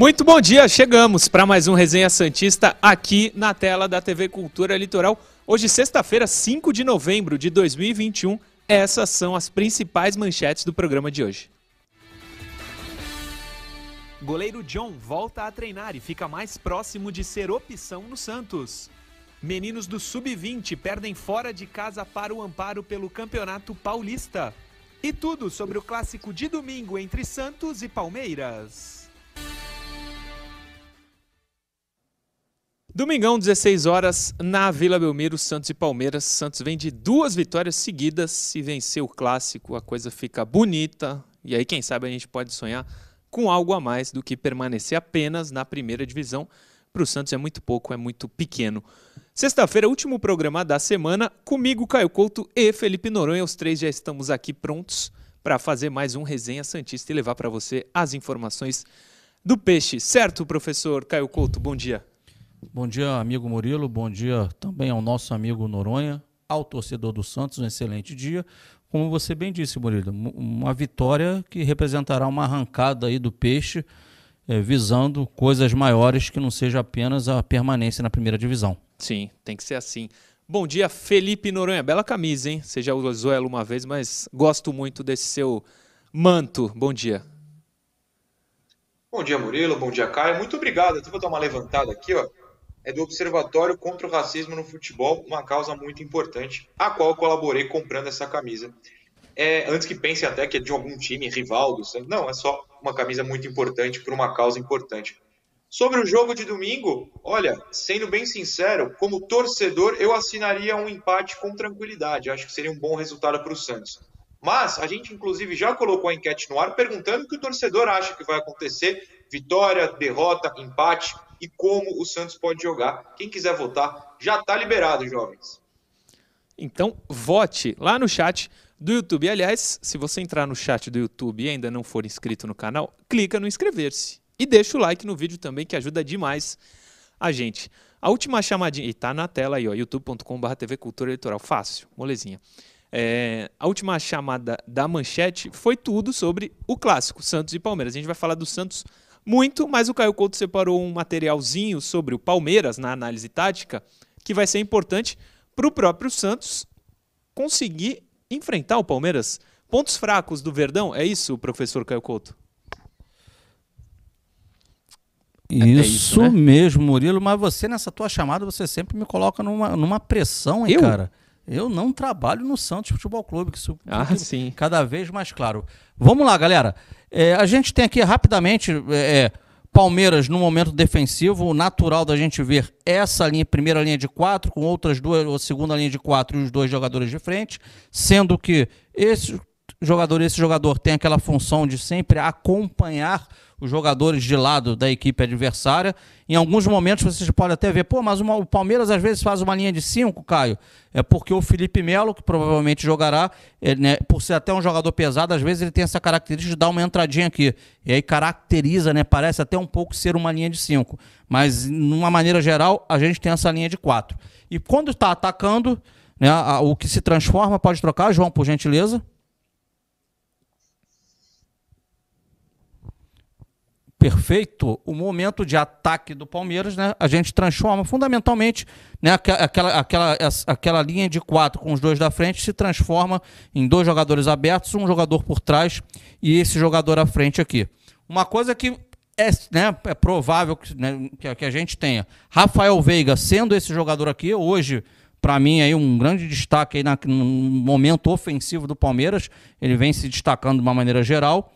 Muito bom dia, chegamos para mais um Resenha Santista aqui na tela da TV Cultura Litoral. Hoje, sexta-feira, 5 de novembro de 2021. Essas são as principais manchetes do programa de hoje. Goleiro John volta a treinar e fica mais próximo de ser opção no Santos. Meninos do Sub-20 perdem fora de casa para o amparo pelo Campeonato Paulista. E tudo sobre o clássico de domingo entre Santos e Palmeiras. Domingão, 16 horas, na Vila Belmiro, Santos e Palmeiras. Santos vem de duas vitórias seguidas. Se vencer o clássico, a coisa fica bonita. E aí, quem sabe, a gente pode sonhar com algo a mais do que permanecer apenas na primeira divisão. Para o Santos é muito pouco, é muito pequeno. Sexta-feira, último programa da semana. Comigo, Caio Couto e Felipe Noronha. Os três já estamos aqui prontos para fazer mais um Resenha Santista e levar para você as informações do peixe. Certo, professor Caio Couto? Bom dia. Bom dia, amigo Murilo. Bom dia também ao nosso amigo Noronha, ao torcedor do Santos. Um excelente dia. Como você bem disse, Murilo, uma vitória que representará uma arrancada aí do peixe, é, visando coisas maiores que não seja apenas a permanência na primeira divisão. Sim, tem que ser assim. Bom dia, Felipe Noronha. Bela camisa, hein? Você já usou ela uma vez, mas gosto muito desse seu manto. Bom dia. Bom dia, Murilo. Bom dia, Caio. Muito obrigado. Eu vou dar uma levantada aqui, ó é do Observatório contra o Racismo no Futebol, uma causa muito importante, a qual colaborei comprando essa camisa. É, antes que pensem até que é de algum time rival do Santos, não, é só uma camisa muito importante por uma causa importante. Sobre o jogo de domingo, olha, sendo bem sincero, como torcedor, eu assinaria um empate com tranquilidade. Acho que seria um bom resultado para o Santos. Mas a gente, inclusive, já colocou a enquete no ar perguntando o que o torcedor acha que vai acontecer: vitória, derrota, empate e como o Santos pode jogar. Quem quiser votar, já está liberado, jovens. Então, vote lá no chat do YouTube. Aliás, se você entrar no chat do YouTube e ainda não for inscrito no canal, clica no inscrever-se. E deixa o like no vídeo também, que ajuda demais a gente. A última chamadinha, e tá na tela aí, ó, youtube.com.br TV Cultura Eleitoral. Fácil, molezinha. É, a última chamada da manchete foi tudo sobre o clássico, Santos e Palmeiras. A gente vai falar do Santos muito, mas o Caio Couto separou um materialzinho sobre o Palmeiras na análise tática que vai ser importante para o próprio Santos conseguir enfrentar o Palmeiras. Pontos fracos do Verdão, é isso, professor Caio Couto? Isso, é isso né? mesmo, Murilo, mas você nessa tua chamada, você sempre me coloca numa, numa pressão, hein, Eu? cara? Eu não trabalho no Santos Futebol Clube, que isso ah, sim. cada vez mais claro. Vamos lá, galera. É, a gente tem aqui rapidamente é, é, Palmeiras no momento defensivo. O natural da gente ver essa linha, primeira linha de quatro, com outras duas, ou segunda linha de quatro e os dois jogadores de frente, sendo que esse jogador, esse jogador tem aquela função de sempre acompanhar os jogadores de lado da equipe adversária. Em alguns momentos vocês podem até ver, pô, mas uma, o Palmeiras às vezes faz uma linha de cinco, Caio. É porque o Felipe Melo, que provavelmente jogará, ele, né, por ser até um jogador pesado, às vezes ele tem essa característica de dar uma entradinha aqui. E aí caracteriza, né? Parece até um pouco ser uma linha de cinco. Mas, numa maneira geral, a gente tem essa linha de quatro. E quando está atacando, né, o que se transforma, pode trocar, João, por gentileza. Perfeito, o momento de ataque do Palmeiras, né, a gente transforma fundamentalmente né, aquela, aquela, aquela linha de quatro com os dois da frente se transforma em dois jogadores abertos, um jogador por trás e esse jogador à frente aqui. Uma coisa que é, né, é provável que, né, que a gente tenha. Rafael Veiga sendo esse jogador aqui, hoje, para mim, aí, um grande destaque aí na, no momento ofensivo do Palmeiras. Ele vem se destacando de uma maneira geral.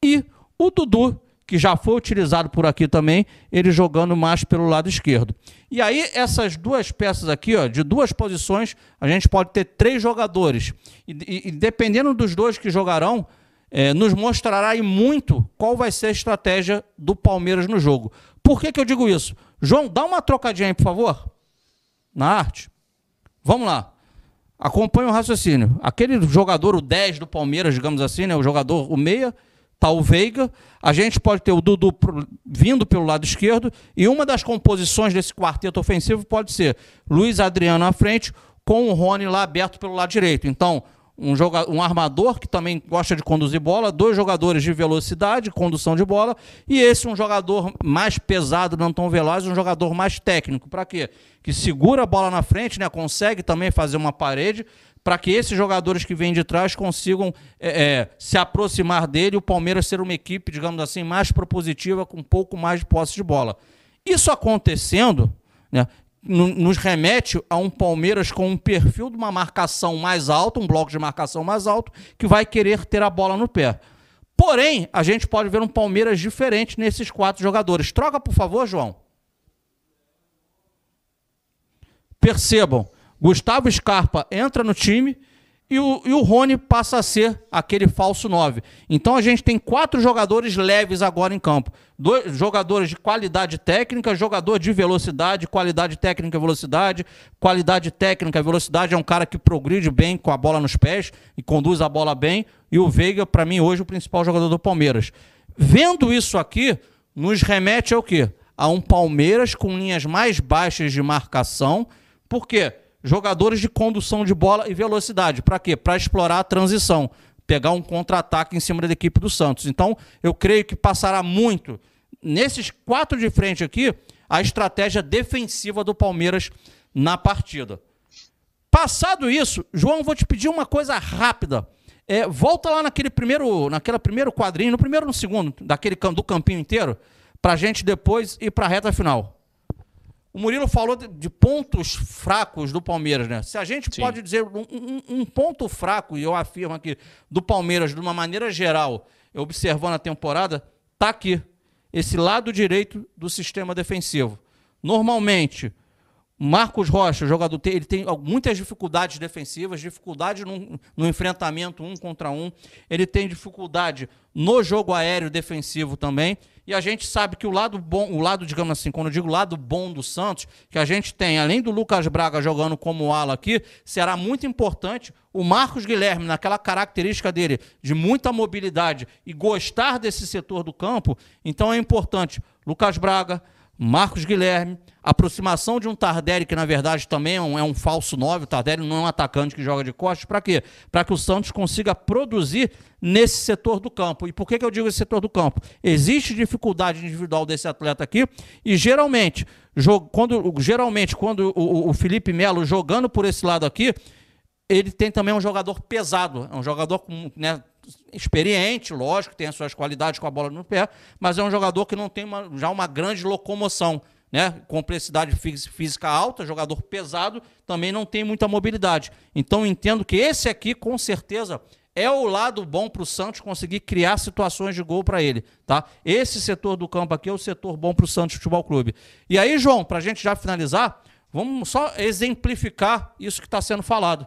E o Dudu, que já foi utilizado por aqui também, ele jogando mais pelo lado esquerdo. E aí, essas duas peças aqui, ó, de duas posições, a gente pode ter três jogadores. E, e, e dependendo dos dois que jogarão, é, nos mostrará aí muito qual vai ser a estratégia do Palmeiras no jogo. Por que, que eu digo isso? João, dá uma trocadinha aí, por favor. Na arte. Vamos lá. Acompanhe o raciocínio. Aquele jogador, o 10 do Palmeiras, digamos assim, né, o jogador, o meia, Tá o Veiga, a gente pode ter o Dudu vindo pelo lado esquerdo, e uma das composições desse quarteto ofensivo pode ser Luiz Adriano à frente, com o Rony lá aberto pelo lado direito. Então, um, joga, um armador que também gosta de conduzir bola, dois jogadores de velocidade, condução de bola, e esse um jogador mais pesado, não tão veloz, um jogador mais técnico. Para quê? Que segura a bola na frente, né? consegue também fazer uma parede, para que esses jogadores que vêm de trás consigam é, é, se aproximar dele e o Palmeiras ser uma equipe, digamos assim, mais propositiva, com um pouco mais de posse de bola. Isso acontecendo, né, nos remete a um Palmeiras com um perfil de uma marcação mais alta, um bloco de marcação mais alto, que vai querer ter a bola no pé. Porém, a gente pode ver um Palmeiras diferente nesses quatro jogadores. Troca, por favor, João. Percebam, Gustavo Scarpa entra no time e o, e o Rony passa a ser aquele falso 9. Então a gente tem quatro jogadores leves agora em campo. Dois jogadores de qualidade técnica, jogador de velocidade, qualidade técnica velocidade. Qualidade técnica velocidade é um cara que progride bem com a bola nos pés e conduz a bola bem. E o Veiga, para mim, hoje, o principal jogador do Palmeiras. Vendo isso aqui, nos remete ao quê? A um Palmeiras com linhas mais baixas de marcação. Por quê? Jogadores de condução de bola e velocidade. Para quê? Para explorar a transição, pegar um contra-ataque em cima da equipe do Santos. Então, eu creio que passará muito nesses quatro de frente aqui a estratégia defensiva do Palmeiras na partida. Passado isso, João, vou te pedir uma coisa rápida. É, volta lá naquele primeiro, naquele primeiro quadrinho, no primeiro no segundo, daquele do campinho inteiro, para gente depois ir para a reta final. O Murilo falou de, de, pontos fracos do Palmeiras, né? Se a gente Sim. pode dizer um, um, um, ponto fraco, e eu afirmo aqui, do Palmeiras, de uma maneira geral, observando a temporada, tá aqui. Esse lado direito do sistema defensivo. Normalmente, Marcos Rocha, jogador, ele tem muitas dificuldades defensivas, dificuldade no, no, enfrentamento um contra um, ele tem dificuldade no jogo aéreo defensivo também. E a gente sabe que o lado bom, o lado, digamos assim, quando eu digo lado bom do Santos, que a gente tem, além do Lucas Braga jogando como ala aqui, será muito importante o Marcos Guilherme, naquela característica dele de muita mobilidade e gostar desse setor do campo. Então é importante Lucas Braga, Marcos Guilherme, aproximação de um Tardelli, que na verdade também é um, é um falso 9, o Tardelli não é um atacante que joga de costas, para quê? Para que o Santos consiga produzir nesse setor do campo. E por que, que eu digo esse setor do campo? Existe dificuldade individual desse atleta aqui, e geralmente, quando, geralmente, quando o, o Felipe Melo jogando por esse lado aqui, ele tem também um jogador pesado, é um jogador com, né, experiente, lógico, tem as suas qualidades com a bola no pé, mas é um jogador que não tem uma, já uma grande locomoção. Né? Complexidade física alta, jogador pesado, também não tem muita mobilidade. Então entendo que esse aqui, com certeza, é o lado bom para o Santos conseguir criar situações de gol para ele. Tá? Esse setor do campo aqui é o setor bom para o Santos Futebol Clube. E aí, João, para a gente já finalizar, vamos só exemplificar isso que está sendo falado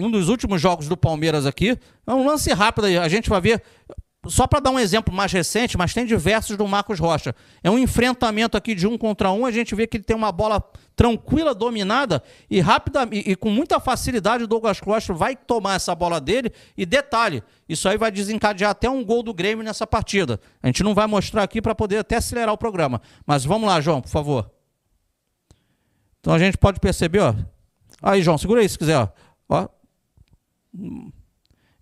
um dos últimos jogos do Palmeiras aqui. É um lance rápido aí. A gente vai ver. Só para dar um exemplo mais recente, mas tem diversos do Marcos Rocha. É um enfrentamento aqui de um contra um. A gente vê que ele tem uma bola tranquila, dominada e rápida e, e com muita facilidade o Douglas Costa vai tomar essa bola dele. E detalhe, isso aí vai desencadear até um gol do Grêmio nessa partida. A gente não vai mostrar aqui para poder até acelerar o programa. Mas vamos lá, João, por favor. Então a gente pode perceber, ó. Aí, João, segura aí se quiser, ó. ó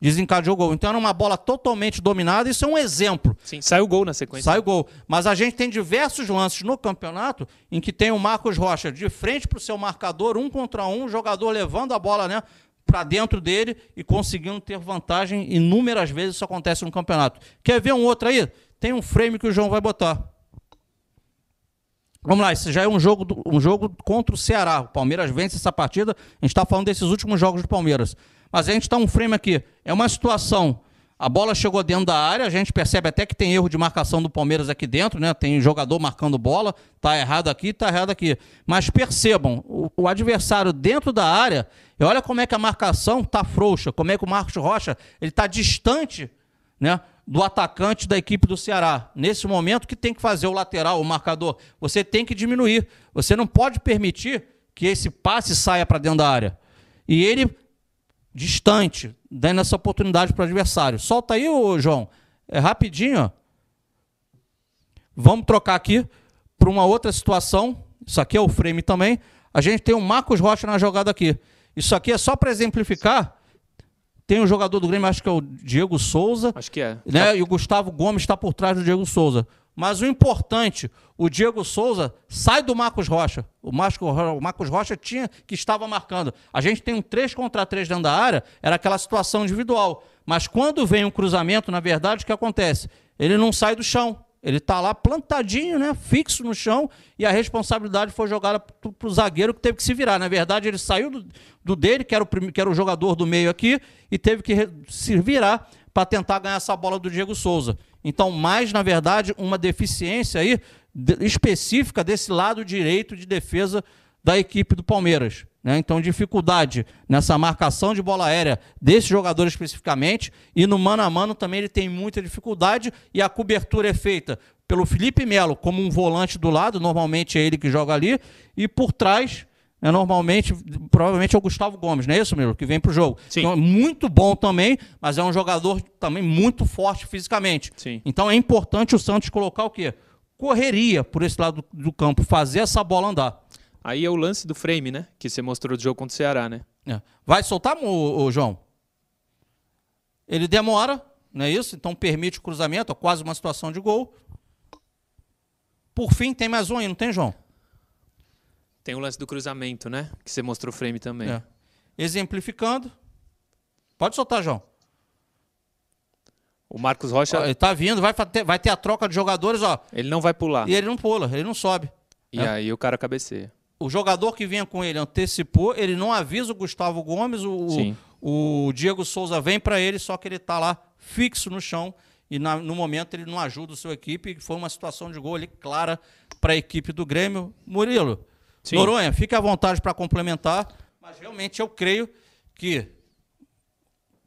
desencadeou o gol. Então era uma bola totalmente dominada, isso é um exemplo. Sim, sai o gol na sequência. Sai o gol. Mas a gente tem diversos lances no campeonato em que tem o Marcos Rocha de frente para o seu marcador, um contra um, jogador levando a bola né, para dentro dele e conseguindo ter vantagem inúmeras vezes. Isso acontece no campeonato. Quer ver um outro aí? Tem um frame que o João vai botar. Vamos lá, esse já é um jogo, um jogo contra o Ceará. O Palmeiras vence essa partida. A gente está falando desses últimos jogos do Palmeiras. Mas a gente está um frame aqui. É uma situação. A bola chegou dentro da área, a gente percebe até que tem erro de marcação do Palmeiras aqui dentro, né? Tem jogador marcando bola, tá errado aqui, tá errado aqui. Mas percebam, o, o adversário dentro da área, e olha como é que a marcação tá frouxa, como é que o Marcos Rocha, ele tá distante, né? do atacante da equipe do Ceará. Nesse momento que tem que fazer o lateral, o marcador, você tem que diminuir. Você não pode permitir que esse passe saia para dentro da área. E ele distante, dando essa oportunidade para o adversário. Solta aí, ô, João. É rapidinho. Ó. Vamos trocar aqui para uma outra situação. Isso aqui é o frame também. A gente tem o Marcos Rocha na jogada aqui. Isso aqui é só para exemplificar. Tem um jogador do Grêmio, acho que é o Diego Souza. Acho que é. Né? E o Gustavo Gomes está por trás do Diego Souza. Mas o importante, o Diego Souza sai do Marcos Rocha. O Marcos, Rocha tinha que estava marcando. A gente tem um 3 contra 3 dentro da área, era aquela situação individual. Mas quando vem um cruzamento, na verdade, o que acontece? Ele não sai do chão. Ele está lá plantadinho, né, fixo no chão, e a responsabilidade foi jogada para o zagueiro que teve que se virar. Na verdade, ele saiu do, do dele, que era, o, que era o jogador do meio aqui, e teve que se virar para tentar ganhar essa bola do Diego Souza. Então, mais, na verdade, uma deficiência aí específica desse lado direito de defesa da equipe do Palmeiras. Né? Então, dificuldade nessa marcação de bola aérea desse jogador especificamente, e no mano a mano também ele tem muita dificuldade, e a cobertura é feita pelo Felipe Melo como um volante do lado, normalmente é ele que joga ali, e por trás é normalmente, provavelmente é o Gustavo Gomes, não é isso, Miro? Que vem para o jogo. Sim. Então, é muito bom também, mas é um jogador também muito forte fisicamente. Sim. Então é importante o Santos colocar o quê? Correria por esse lado do, do campo, fazer essa bola andar. Aí é o lance do frame, né? Que você mostrou do jogo contra o Ceará, né? É. Vai soltar, o, o João? Ele demora, não é isso? Então permite o cruzamento, quase uma situação de gol. Por fim, tem mais um aí, não tem, João? Tem o lance do cruzamento, né? Que você mostrou o frame também. É. Exemplificando. Pode soltar, João. O Marcos Rocha. Ó, ele tá vindo, vai ter, vai ter a troca de jogadores, ó. Ele não vai pular. E ele não pula, ele não sobe. E é. aí o cara cabeceia. O jogador que vinha com ele antecipou, ele não avisa o Gustavo Gomes, o, Sim. o Diego Souza vem para ele, só que ele tá lá fixo no chão e na, no momento ele não ajuda a sua equipe. Foi uma situação de gol ali clara para a equipe do Grêmio. Murilo, Sim. Noronha, fique à vontade para complementar, mas realmente eu creio que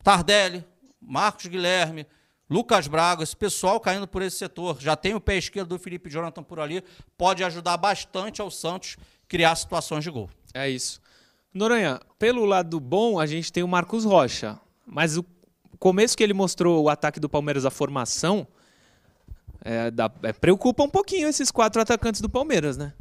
Tardelli, Marcos Guilherme, Lucas Braga, esse pessoal caindo por esse setor, já tem o pé esquerdo do Felipe Jonathan por ali, pode ajudar bastante ao Santos criar situações de gol. É isso. Noronha, pelo lado bom, a gente tem o Marcos Rocha, mas o começo que ele mostrou o ataque do Palmeiras, a formação, é, dá, é, preocupa um pouquinho esses quatro atacantes do Palmeiras, né?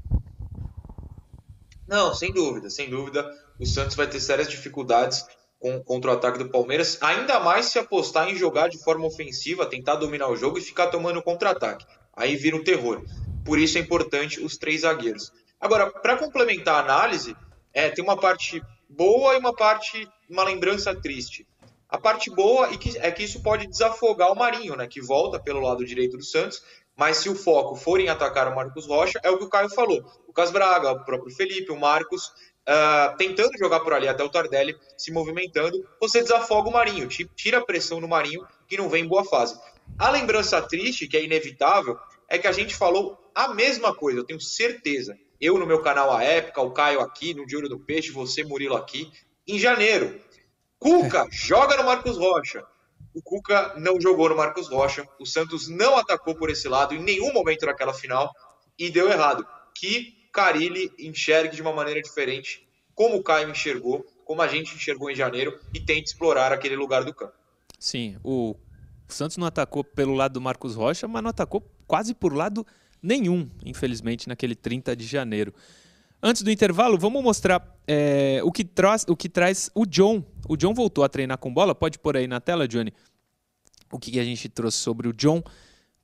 Não, sem dúvida, sem dúvida. O Santos vai ter sérias dificuldades com, contra o ataque do Palmeiras, ainda mais se apostar em jogar de forma ofensiva, tentar dominar o jogo e ficar tomando contra-ataque. Aí vira um terror. Por isso é importante os três zagueiros. Agora, para complementar a análise, é, tem uma parte boa e uma parte, uma lembrança triste. A parte boa é que, é que isso pode desafogar o Marinho, né, que volta pelo lado direito do Santos mas se o foco for em atacar o Marcos Rocha, é o que o Caio falou. O Cas Braga, o próprio Felipe, o Marcos, uh, tentando jogar por ali, até o Tardelli se movimentando, você desafoga o Marinho, tira a pressão no Marinho, que não vem em boa fase. A lembrança triste, que é inevitável, é que a gente falou a mesma coisa, eu tenho certeza. Eu no meu canal à época, o Caio aqui, no De Olho do Peixe, você, Murilo, aqui, em janeiro. Cuca, joga no Marcos Rocha. O Cuca não jogou no Marcos Rocha. O Santos não atacou por esse lado em nenhum momento naquela final e deu errado. Que Carilli enxergue de uma maneira diferente, como o Caio enxergou, como a gente enxergou em janeiro e tente explorar aquele lugar do campo. Sim, o Santos não atacou pelo lado do Marcos Rocha, mas não atacou quase por lado nenhum, infelizmente, naquele 30 de janeiro. Antes do intervalo, vamos mostrar é, o, que traz, o que traz o John. O John voltou a treinar com bola. Pode pôr aí na tela, Johnny, o que a gente trouxe sobre o John.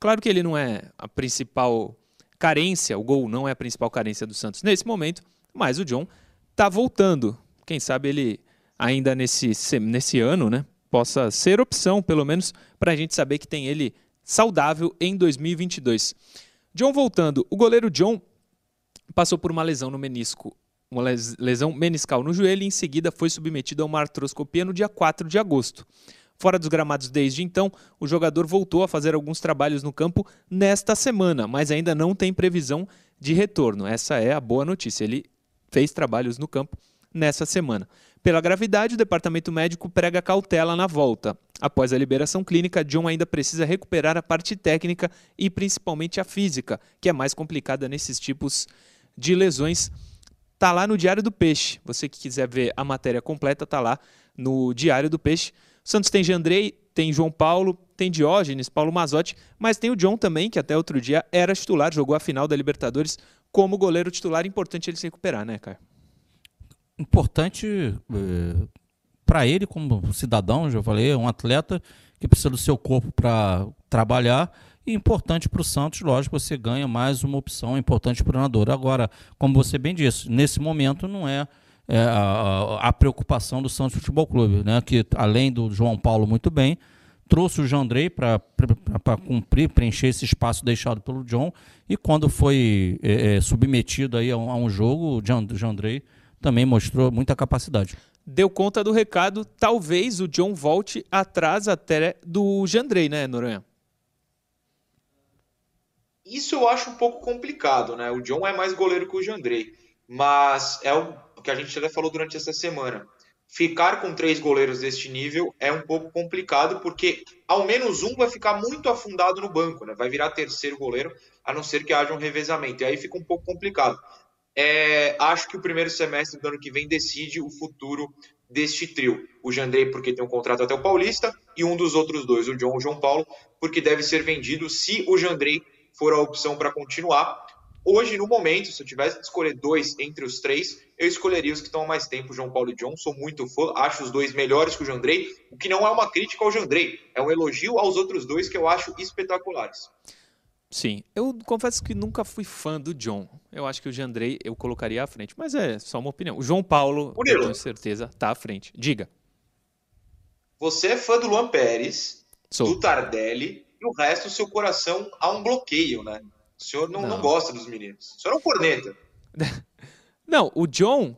Claro que ele não é a principal carência, o gol não é a principal carência do Santos nesse momento, mas o John está voltando. Quem sabe ele ainda nesse, nesse ano, né, possa ser opção, pelo menos, para a gente saber que tem ele saudável em 2022. John voltando. O goleiro John passou por uma lesão no menisco, uma lesão meniscal no joelho e em seguida foi submetido a uma artroscopia no dia 4 de agosto. Fora dos gramados desde então, o jogador voltou a fazer alguns trabalhos no campo nesta semana, mas ainda não tem previsão de retorno. Essa é a boa notícia. Ele fez trabalhos no campo nessa semana. Pela gravidade, o departamento médico prega cautela na volta. Após a liberação clínica, John ainda precisa recuperar a parte técnica e principalmente a física, que é mais complicada nesses tipos de de lesões tá lá no Diário do Peixe. Você que quiser ver a matéria completa, tá lá no Diário do Peixe. O Santos tem Jandrei, tem João Paulo, tem Diógenes, Paulo Mazotti, mas tem o John também, que até outro dia era titular, jogou a final da Libertadores como goleiro titular. Importante ele se recuperar, né, cara? importante é, para ele como cidadão, já falei, é um atleta que precisa do seu corpo para trabalhar e importante para o Santos, lógico, você ganha mais uma opção importante para o treinador. Agora, como você bem disse, nesse momento não é, é a, a, preocupação do Santos Futebol Clube, né? que além do João Paulo muito bem, trouxe o Jandrei para cumprir, preencher esse espaço deixado pelo John, e quando foi é, é, submetido aí a um, a um jogo, o Jandrei também mostrou muita capacidade. Deu conta do recado, talvez o John volte atrás até do Jandrei, né, Noronha? Isso eu acho um pouco complicado, né? O John é mais goleiro que o Jandrei, mas é o que a gente até falou durante essa semana. Ficar com três goleiros deste nível é um pouco complicado, porque ao menos um vai ficar muito afundado no banco, né? Vai virar terceiro goleiro, a não ser que haja um revezamento. E aí fica um pouco complicado. É, acho que o primeiro semestre do ano que vem decide o futuro deste trio. O Jandrei, porque tem um contrato até o Paulista, e um dos outros dois, o John o João Paulo, porque deve ser vendido se o Jandrei for a opção para continuar. Hoje, no momento, se eu tivesse que escolher dois entre os três, eu escolheria os que estão há mais tempo, João Paulo e John. Sou muito fã, acho os dois melhores que o Jandrei, o que não é uma crítica ao Jandrei, é um elogio aos outros dois que eu acho espetaculares. Sim, eu confesso que nunca fui fã do John. Eu acho que o Jandrei eu colocaria à frente, mas é só uma opinião. O João Paulo, Murilo, eu tenho certeza, tá à frente. Diga. Você é fã do Luan Pérez, Sou. do Tardelli, e o resto, o seu coração há um bloqueio, né? O senhor não, não. não gosta dos meninos. O senhor é um corneta. não, o John.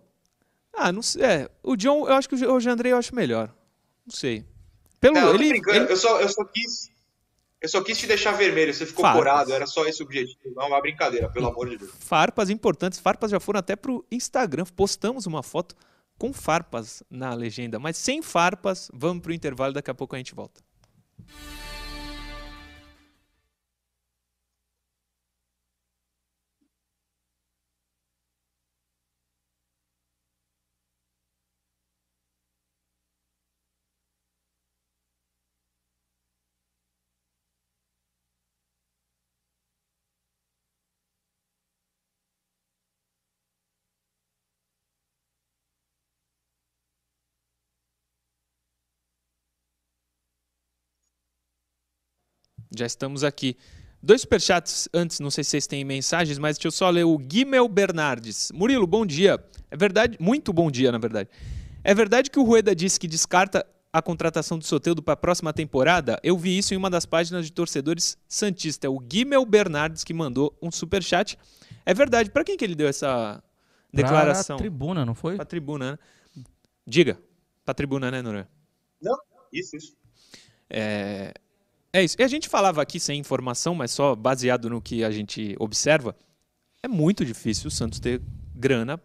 Ah, não sei. É, o John, eu acho que o Jandrei eu acho melhor. Não sei. Pelo, não, ele, ele... Eu, só, eu só quis. Eu só quis te deixar vermelho, você ficou farpas. corado, era só esse o objetivo. Não, uma brincadeira, pelo amor de Deus. Farpas importantes, farpas já foram até pro Instagram. Postamos uma foto com farpas na legenda, mas sem farpas, vamos pro intervalo, daqui a pouco a gente volta. Já estamos aqui. Dois superchats antes, não sei se vocês têm mensagens, mas deixa eu só ler o Guimel Bernardes. Murilo, bom dia. É verdade, muito bom dia, na verdade. É verdade que o Rueda disse que descarta a contratação do Soteudo para a próxima temporada? Eu vi isso em uma das páginas de torcedores Santista. É o Guimel Bernardes que mandou um superchat. É verdade. Para quem que ele deu essa declaração? Para a tribuna, não foi? Para a tribuna, né? Diga. Para a tribuna, né, Noronha? Não, isso, isso. É, é isso. E a gente falava aqui sem informação, mas só baseado no que a gente observa. É muito difícil o Santos ter grana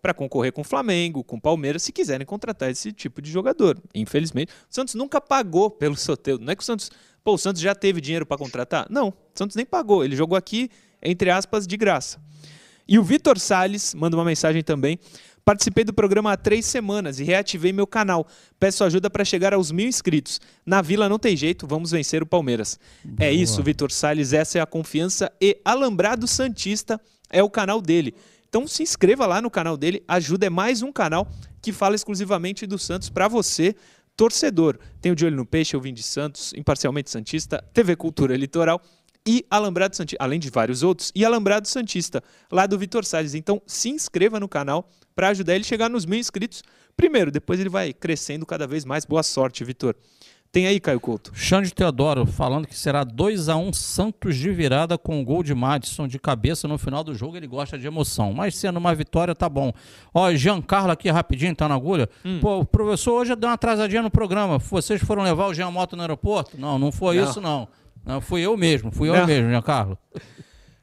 para concorrer com o Flamengo, com o Palmeiras, se quiserem contratar esse tipo de jogador. Infelizmente, o Santos nunca pagou pelo Soteldo. Não é que o Santos, pô, o Santos já teve dinheiro para contratar? Não, o Santos nem pagou. Ele jogou aqui entre aspas de graça. E o Vitor Sales manda uma mensagem também. Participei do programa há três semanas e reativei meu canal. Peço ajuda para chegar aos mil inscritos. Na Vila não tem jeito, vamos vencer o Palmeiras. É Boa. É isso, Vitor Salles, essa é a confiança. E Alambrado Santista é o canal dele. Então se inscreva lá no canal dele. Ajuda é mais um canal que fala exclusivamente do Santos para você, torcedor. Tem o De Olho no Peixe, eu vim de Santos, imparcialmente Santista, TV Cultura Litoral e Alambrado Santista, além de vários outros, e Alambrado Santista, lá do Vitor Salles. Então se inscreva no canal para ajudar ele a chegar nos mil inscritos primeiro, depois ele vai crescendo cada vez mais. Boa sorte, Vitor. Tem aí, Caio Couto. Xande Teodoro falando que será 2 a 1 um Santos de virada com o gol de Madison de cabeça no final do jogo. Ele gosta de emoção. Mas sendo uma vitória, tá bom. Ó, Giancarlo aqui rapidinho, tá na agulha. Hum. Pô, o professor hoje deu uma atrasadinha no programa. Vocês foram levar o Jean Moto no aeroporto? Não, não foi não. isso, não. Não, fui eu mesmo, fui eu não. mesmo, Giancarlo.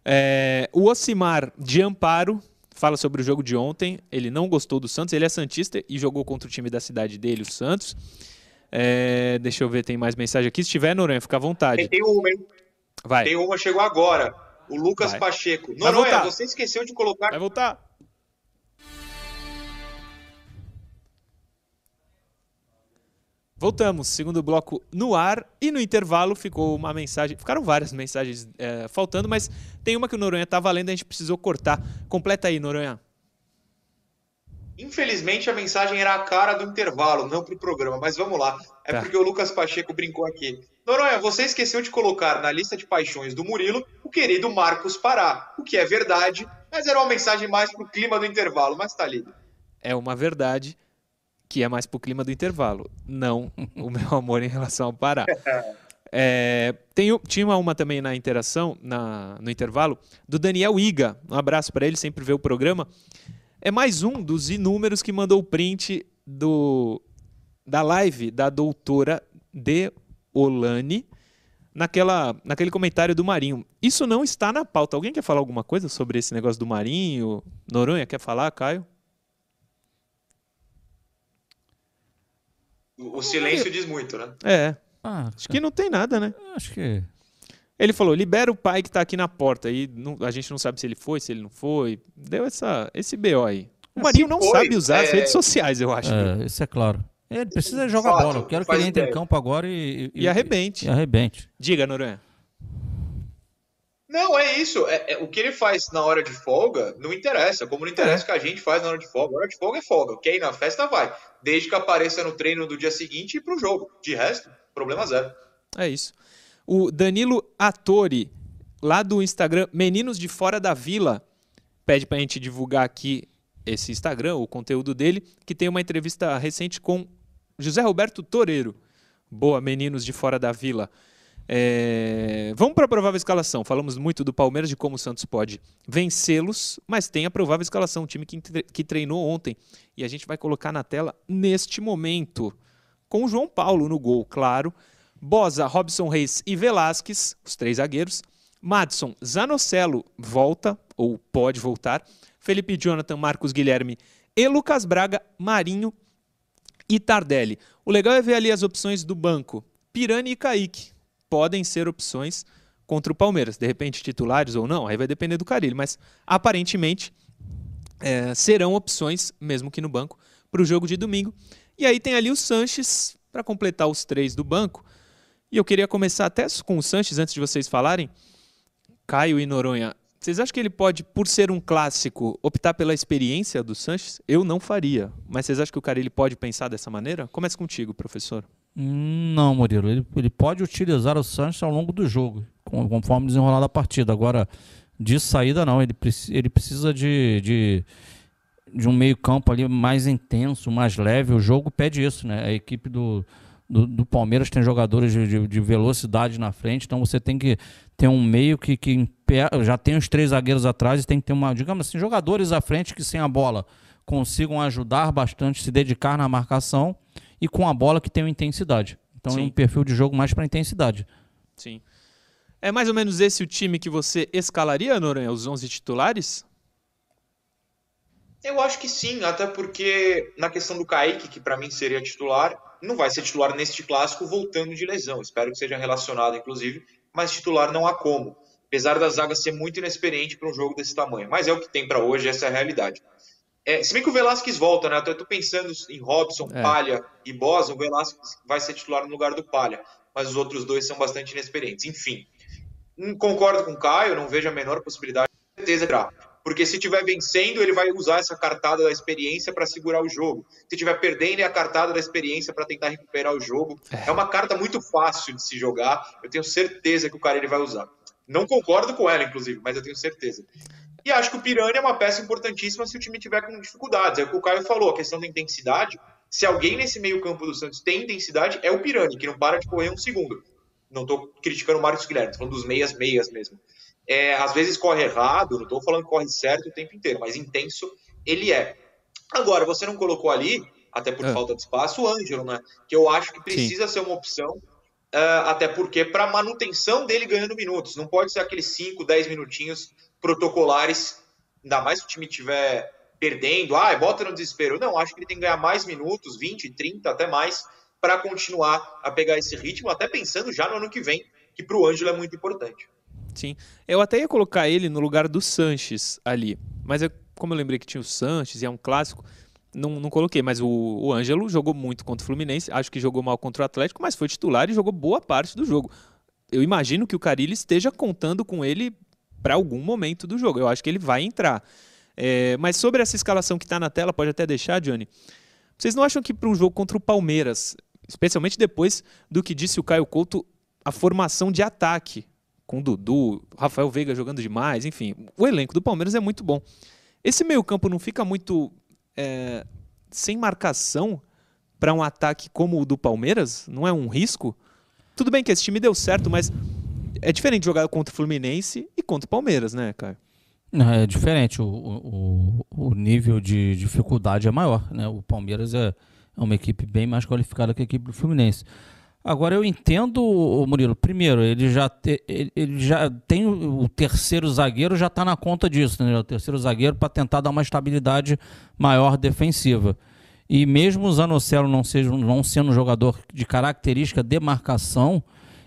É, o Ocimar de Amparo fala sobre o jogo de ontem. Ele não gostou do Santos, ele é Santista e jogou contra o time da cidade dele, o Santos. É, deixa eu ver, tem mais mensagem aqui. Se tiver, Noronha, fica à vontade. Tem uma, hein? Vai. Tem uma, chegou agora. O Lucas Vai. Pacheco. Noronha, você esqueceu de colocar. Vai voltar. Voltamos, segundo bloco no ar e no intervalo ficou uma mensagem, ficaram várias mensagens é, faltando, mas tem uma que o Noronha estava lendo, a gente precisou cortar. Completa aí, Noronha. Infelizmente, a mensagem era a cara do intervalo, não para o programa, mas vamos lá. É tá. porque o Lucas Pacheco brincou aqui. Noronha, você esqueceu de colocar na lista de paixões do Murilo o querido Marcos Pará, o que é verdade, mas era uma mensagem mais para o clima do intervalo, mas tá lido. É uma verdade que é mais para o clima do intervalo, não o meu amor em relação ao Pará. É, tem, tinha uma também na interação, na, no intervalo, do Daniel Iga. Um abraço para ele, sempre vê o programa. É mais um dos inúmeros que mandou o print do, da live da doutora De Olane naquela, naquele comentário do Marinho. Isso não está na pauta. Alguém quer falar alguma coisa sobre esse negócio do Marinho? Noronha, quer falar, Caio? O silêncio diz muito, né? É. Ah, acho que não tem nada, né? Acho que. Ele falou: libera o pai que está aqui na porta. E não, a gente não sabe se ele foi, se ele não foi. Deu essa, esse BO aí. O Marinho não foi, sabe usar é... as redes sociais, eu acho. É, isso é claro. Ele precisa jogar Fato, bola. Eu quero que ele entre ideia. em campo agora e, e, e arrebente. E, arrebente. Diga, Noronha. Não, é isso. É, é, o que ele faz na hora de folga não interessa. Como não interessa é. o que a gente faz na hora de folga. A hora de folga é folga. Quer ir na festa, vai. Desde que apareça no treino do dia seguinte e pro jogo. De resto, problema zero. É isso. O Danilo Atori, lá do Instagram Meninos de Fora da Vila, pede para a gente divulgar aqui esse Instagram, o conteúdo dele, que tem uma entrevista recente com José Roberto Toreiro. Boa, Meninos de Fora da Vila. É... Vamos para a provável escalação. Falamos muito do Palmeiras, de como o Santos pode vencê-los, mas tem a provável escalação, um time que, que treinou ontem. E a gente vai colocar na tela neste momento, com o João Paulo no gol, claro. Bosa, Robson Reis e Velasquez, os três zagueiros. Madison, Zanocelo volta, ou pode voltar. Felipe Jonathan, Marcos Guilherme e Lucas Braga, Marinho e Tardelli. O legal é ver ali as opções do banco. Pirani e Kaique podem ser opções contra o Palmeiras. De repente, titulares ou não, aí vai depender do Carilho. Mas aparentemente é, serão opções, mesmo que no banco, para o jogo de domingo. E aí tem ali o Sanches para completar os três do banco. E eu queria começar até com o Sanches, antes de vocês falarem. Caio e Noronha, vocês acham que ele pode, por ser um clássico, optar pela experiência do Sanches? Eu não faria. Mas vocês acham que o cara ele pode pensar dessa maneira? Começa contigo, professor. Não, Murilo. Ele, ele pode utilizar o Sanches ao longo do jogo, conforme desenrolar a partida. Agora, de saída, não. Ele, ele precisa de, de, de um meio-campo ali mais intenso, mais leve. O jogo pede isso, né? A equipe do do, do Palmeiras tem jogadores de, de, de, velocidade na frente, então você tem que ter um meio que, que já tem os três zagueiros atrás e tem que ter uma, digamos assim, jogadores à frente que sem a bola consigam ajudar bastante, se dedicar na marcação e com a bola que tenham intensidade. Então Sim. é um perfil de jogo mais para intensidade. Sim. É mais ou menos esse o time que você escalaria, Noronha, os 11 titulares? Eu acho que sim, até porque na questão do Kaique, que para mim seria titular, não vai ser titular neste clássico voltando de lesão. Espero que seja relacionado, inclusive, mas titular não há como. Apesar da zaga ser muito inexperiente para um jogo desse tamanho. Mas é o que tem para hoje, essa é a realidade. É, se bem que o Velasquez volta, né? Eu estou pensando em Robson, é. Palha e Bosa, o Velasquez vai ser titular no lugar do Palha. Mas os outros dois são bastante inexperientes. Enfim, hum, concordo com o Caio, não vejo a menor possibilidade. Com certeza porque se estiver vencendo, ele vai usar essa cartada da experiência para segurar o jogo. Se estiver perdendo, é a cartada da experiência para tentar recuperar o jogo. É. é uma carta muito fácil de se jogar. Eu tenho certeza que o cara ele vai usar. Não concordo com ela, inclusive, mas eu tenho certeza. E acho que o Piranha é uma peça importantíssima se o time tiver com dificuldades. É o que o Caio falou, a questão da intensidade. Se alguém nesse meio-campo do Santos tem intensidade, é o Piranha, que não para de correr um segundo. Não estou criticando o Marcos Guilherme, estou falando dos meias-meias mesmo. É, às vezes corre errado, não estou falando que corre certo o tempo inteiro, mas intenso ele é. Agora, você não colocou ali, até por é. falta de espaço, o Ângelo, né? Que eu acho que precisa Sim. ser uma opção, uh, até porque para manutenção dele ganhando minutos. Não pode ser aqueles 5, 10 minutinhos protocolares, ainda mais se o time estiver perdendo, ah, bota no desespero. Não, acho que ele tem que ganhar mais minutos, 20, 30, até mais, para continuar a pegar esse ritmo, até pensando já no ano que vem, que para o Ângelo é muito importante. Sim. Eu até ia colocar ele no lugar do Sanches ali. Mas eu, como eu lembrei que tinha o Sanches e é um clássico, não, não coloquei. Mas o, o Ângelo jogou muito contra o Fluminense. Acho que jogou mal contra o Atlético, mas foi titular e jogou boa parte do jogo. Eu imagino que o Carilli esteja contando com ele para algum momento do jogo. Eu acho que ele vai entrar. É, mas sobre essa escalação que está na tela, pode até deixar, Johnny. Vocês não acham que para um jogo contra o Palmeiras, especialmente depois do que disse o Caio Couto, a formação de ataque com Dudu, Rafael Veiga jogando demais, enfim, o elenco do Palmeiras é muito bom. Esse meio-campo não fica muito é, sem marcação para um ataque como o do Palmeiras? Não é um risco? Tudo bem que esse time deu certo, mas é diferente jogar contra o Fluminense e contra o Palmeiras, né, Caio? É diferente. O, o, o nível de dificuldade é maior. Né? O Palmeiras é, é uma equipe bem mais qualificada que a equipe do Fluminense. Agora eu entendo, Murilo. Primeiro, ele já, te, ele já tem o terceiro zagueiro, já está na conta disso, né? O terceiro zagueiro para tentar dar uma estabilidade maior defensiva. E mesmo o Zanocelo não, seja, não sendo um jogador de característica de marcação,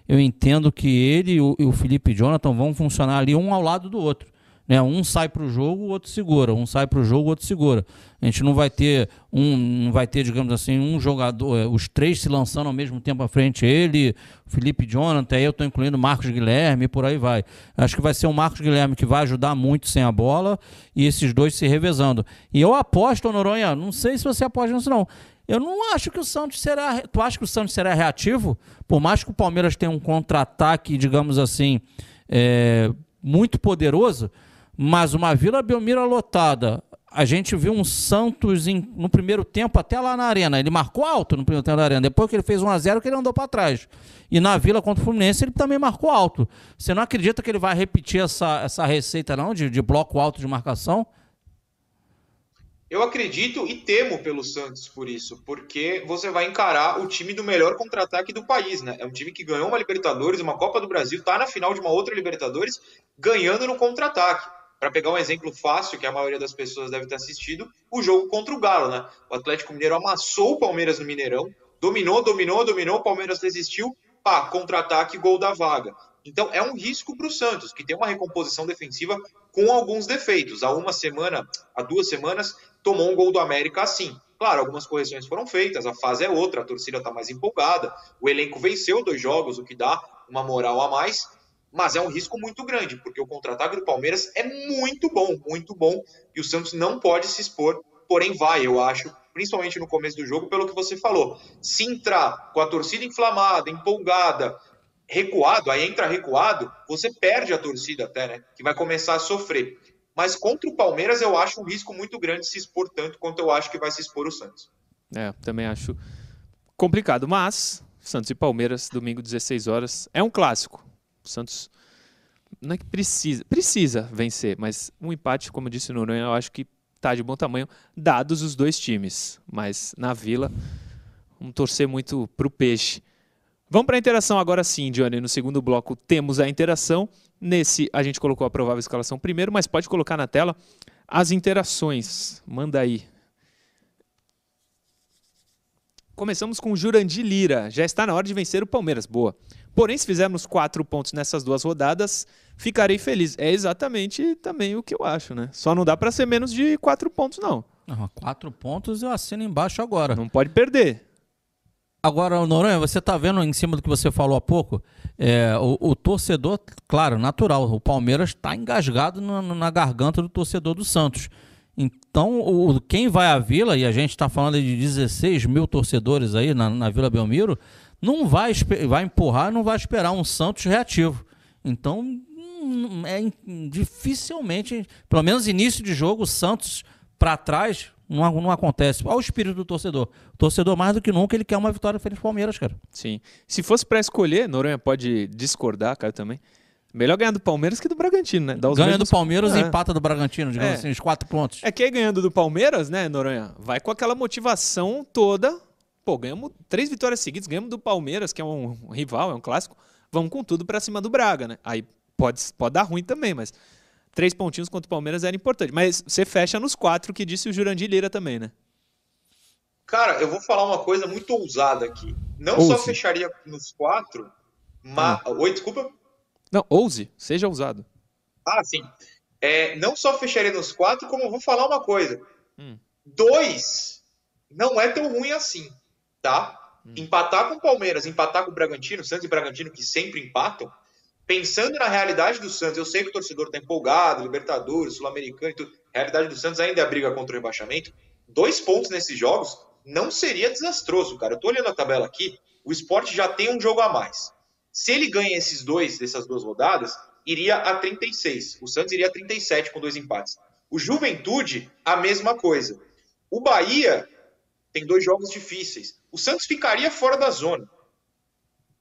eu entendo que ele e o, e o Felipe Jonathan vão funcionar ali um ao lado do outro. Né? Um sai para o jogo, o outro segura. Um sai para o jogo, o outro segura. A gente não vai ter um, não vai ter, digamos assim, um jogador, é, os três se lançando ao mesmo tempo à frente. Ele, Felipe Jonathan, aí eu estou incluindo Marcos Guilherme e por aí vai. Acho que vai ser o Marcos Guilherme que vai ajudar muito sem a bola e esses dois se revezando. E eu aposto, Noronha, não sei se você aposta nisso não. Eu não acho que o Santos será. Tu acha que o Santos será reativo? Por mais que o Palmeiras tenha um contra-ataque, digamos assim, é, muito poderoso, mas uma Vila Belmiro lotada, a gente viu um Santos em, no primeiro tempo até lá na arena. Ele marcou alto no primeiro tempo da arena. Depois que ele fez 1 a 0 que ele andou para trás. E na Vila contra o Fluminense ele também marcou alto. Você não acredita que ele vai repetir essa, essa receita não de, de bloco alto de marcação? Eu acredito e temo pelo Santos por isso, porque você vai encarar o time do melhor contra-ataque do país, né? É um time que ganhou uma Libertadores, uma Copa do Brasil, tá na final de uma outra Libertadores, ganhando no contra-ataque para pegar um exemplo fácil, que a maioria das pessoas deve ter assistido, o jogo contra o Galo, né? O Atlético Mineiro amassou o Palmeiras no Mineirão, dominou, dominou, dominou, o Palmeiras desistiu, pá, contra-ataque, gol da vaga. Então é um risco para o Santos, que tem uma recomposição defensiva com alguns defeitos. Há uma semana, há duas semanas, tomou um gol do América assim. Claro, algumas correções foram feitas, a fase é outra, a torcida está mais empolgada, o elenco venceu dois jogos, o que dá uma moral a mais, mas é um risco muito grande, porque o contra-ataque do Palmeiras é muito bom, muito bom, e o Santos não pode se expor, porém vai, eu acho, principalmente no começo do jogo, pelo que você falou. Se entrar com a torcida inflamada, empolgada, recuado, aí entra recuado, você perde a torcida até, né? Que vai começar a sofrer. Mas contra o Palmeiras eu acho um risco muito grande se expor tanto quanto eu acho que vai se expor o Santos. É, também acho complicado, mas Santos e Palmeiras, domingo 16 horas, é um clássico. O Santos não é que precisa, precisa vencer, mas um empate, como disse no Noronha, eu acho que está de bom tamanho, dados os dois times. Mas na Vila, vamos torcer muito para o peixe. Vamos para a interação agora sim, Johnny. No segundo bloco temos a interação. Nesse a gente colocou a provável escalação primeiro, mas pode colocar na tela as interações. Manda aí. Começamos com o Jurandir Lira. Já está na hora de vencer o Palmeiras. Boa. Porém, se fizermos quatro pontos nessas duas rodadas, ficarei feliz. É exatamente também o que eu acho, né? Só não dá para ser menos de quatro pontos, não. não. Quatro pontos eu assino embaixo agora. Não pode perder. Agora, Noronha, você está vendo em cima do que você falou há pouco, é, o, o, torcedor, claro, natural, o Palmeiras está engasgado na, na, garganta do torcedor do Santos. Então, o, quem vai à Vila, e a gente está falando de 16 mil torcedores aí na, na Vila Belmiro, não vai, vai empurrar, não vai esperar um Santos reativo. Então, hum, é dificilmente, pelo menos início de jogo, o Santos para trás não, não acontece. Olha o espírito do torcedor. O torcedor, mais do que nunca, ele quer uma vitória frente ao Palmeiras, cara. Sim. Se fosse para escolher, Noronha pode discordar, cara, também. Melhor ganhar do Palmeiras que do Bragantino, né? Ganha mesmos... do Palmeiras é. e empata do Bragantino, digamos é. assim, os quatro pontos. É que aí ganhando do Palmeiras, né, Noronha? Vai com aquela motivação toda pô, ganhamos três vitórias seguidas, ganhamos do Palmeiras, que é um rival, é um clássico, vamos com tudo para cima do Braga, né? Aí pode, pode dar ruim também, mas três pontinhos contra o Palmeiras era importante. Mas você fecha nos quatro, que disse o Jurandir Lira também, né? Cara, eu vou falar uma coisa muito ousada aqui. Não ouse. só fecharia nos quatro, mas. Hum. Oi, desculpa? Não, ouse, seja ousado. Ah, sim. É, não só fecharia nos quatro, como eu vou falar uma coisa. Hum. Dois não é tão ruim assim tá? Hum. Empatar com o Palmeiras, empatar com o Bragantino, Santos e Bragantino, que sempre empatam, pensando na realidade do Santos, eu sei que o torcedor está empolgado, Libertadores, Sul-Americano e tudo. Realidade do Santos ainda é a briga contra o rebaixamento. Dois pontos nesses jogos não seria desastroso, cara. Eu tô olhando a tabela aqui, o esporte já tem um jogo a mais. Se ele ganha esses dois, dessas duas rodadas, iria a 36. O Santos iria a 37 com dois empates. O Juventude, a mesma coisa. O Bahia tem dois jogos difíceis. O Santos ficaria fora da zona.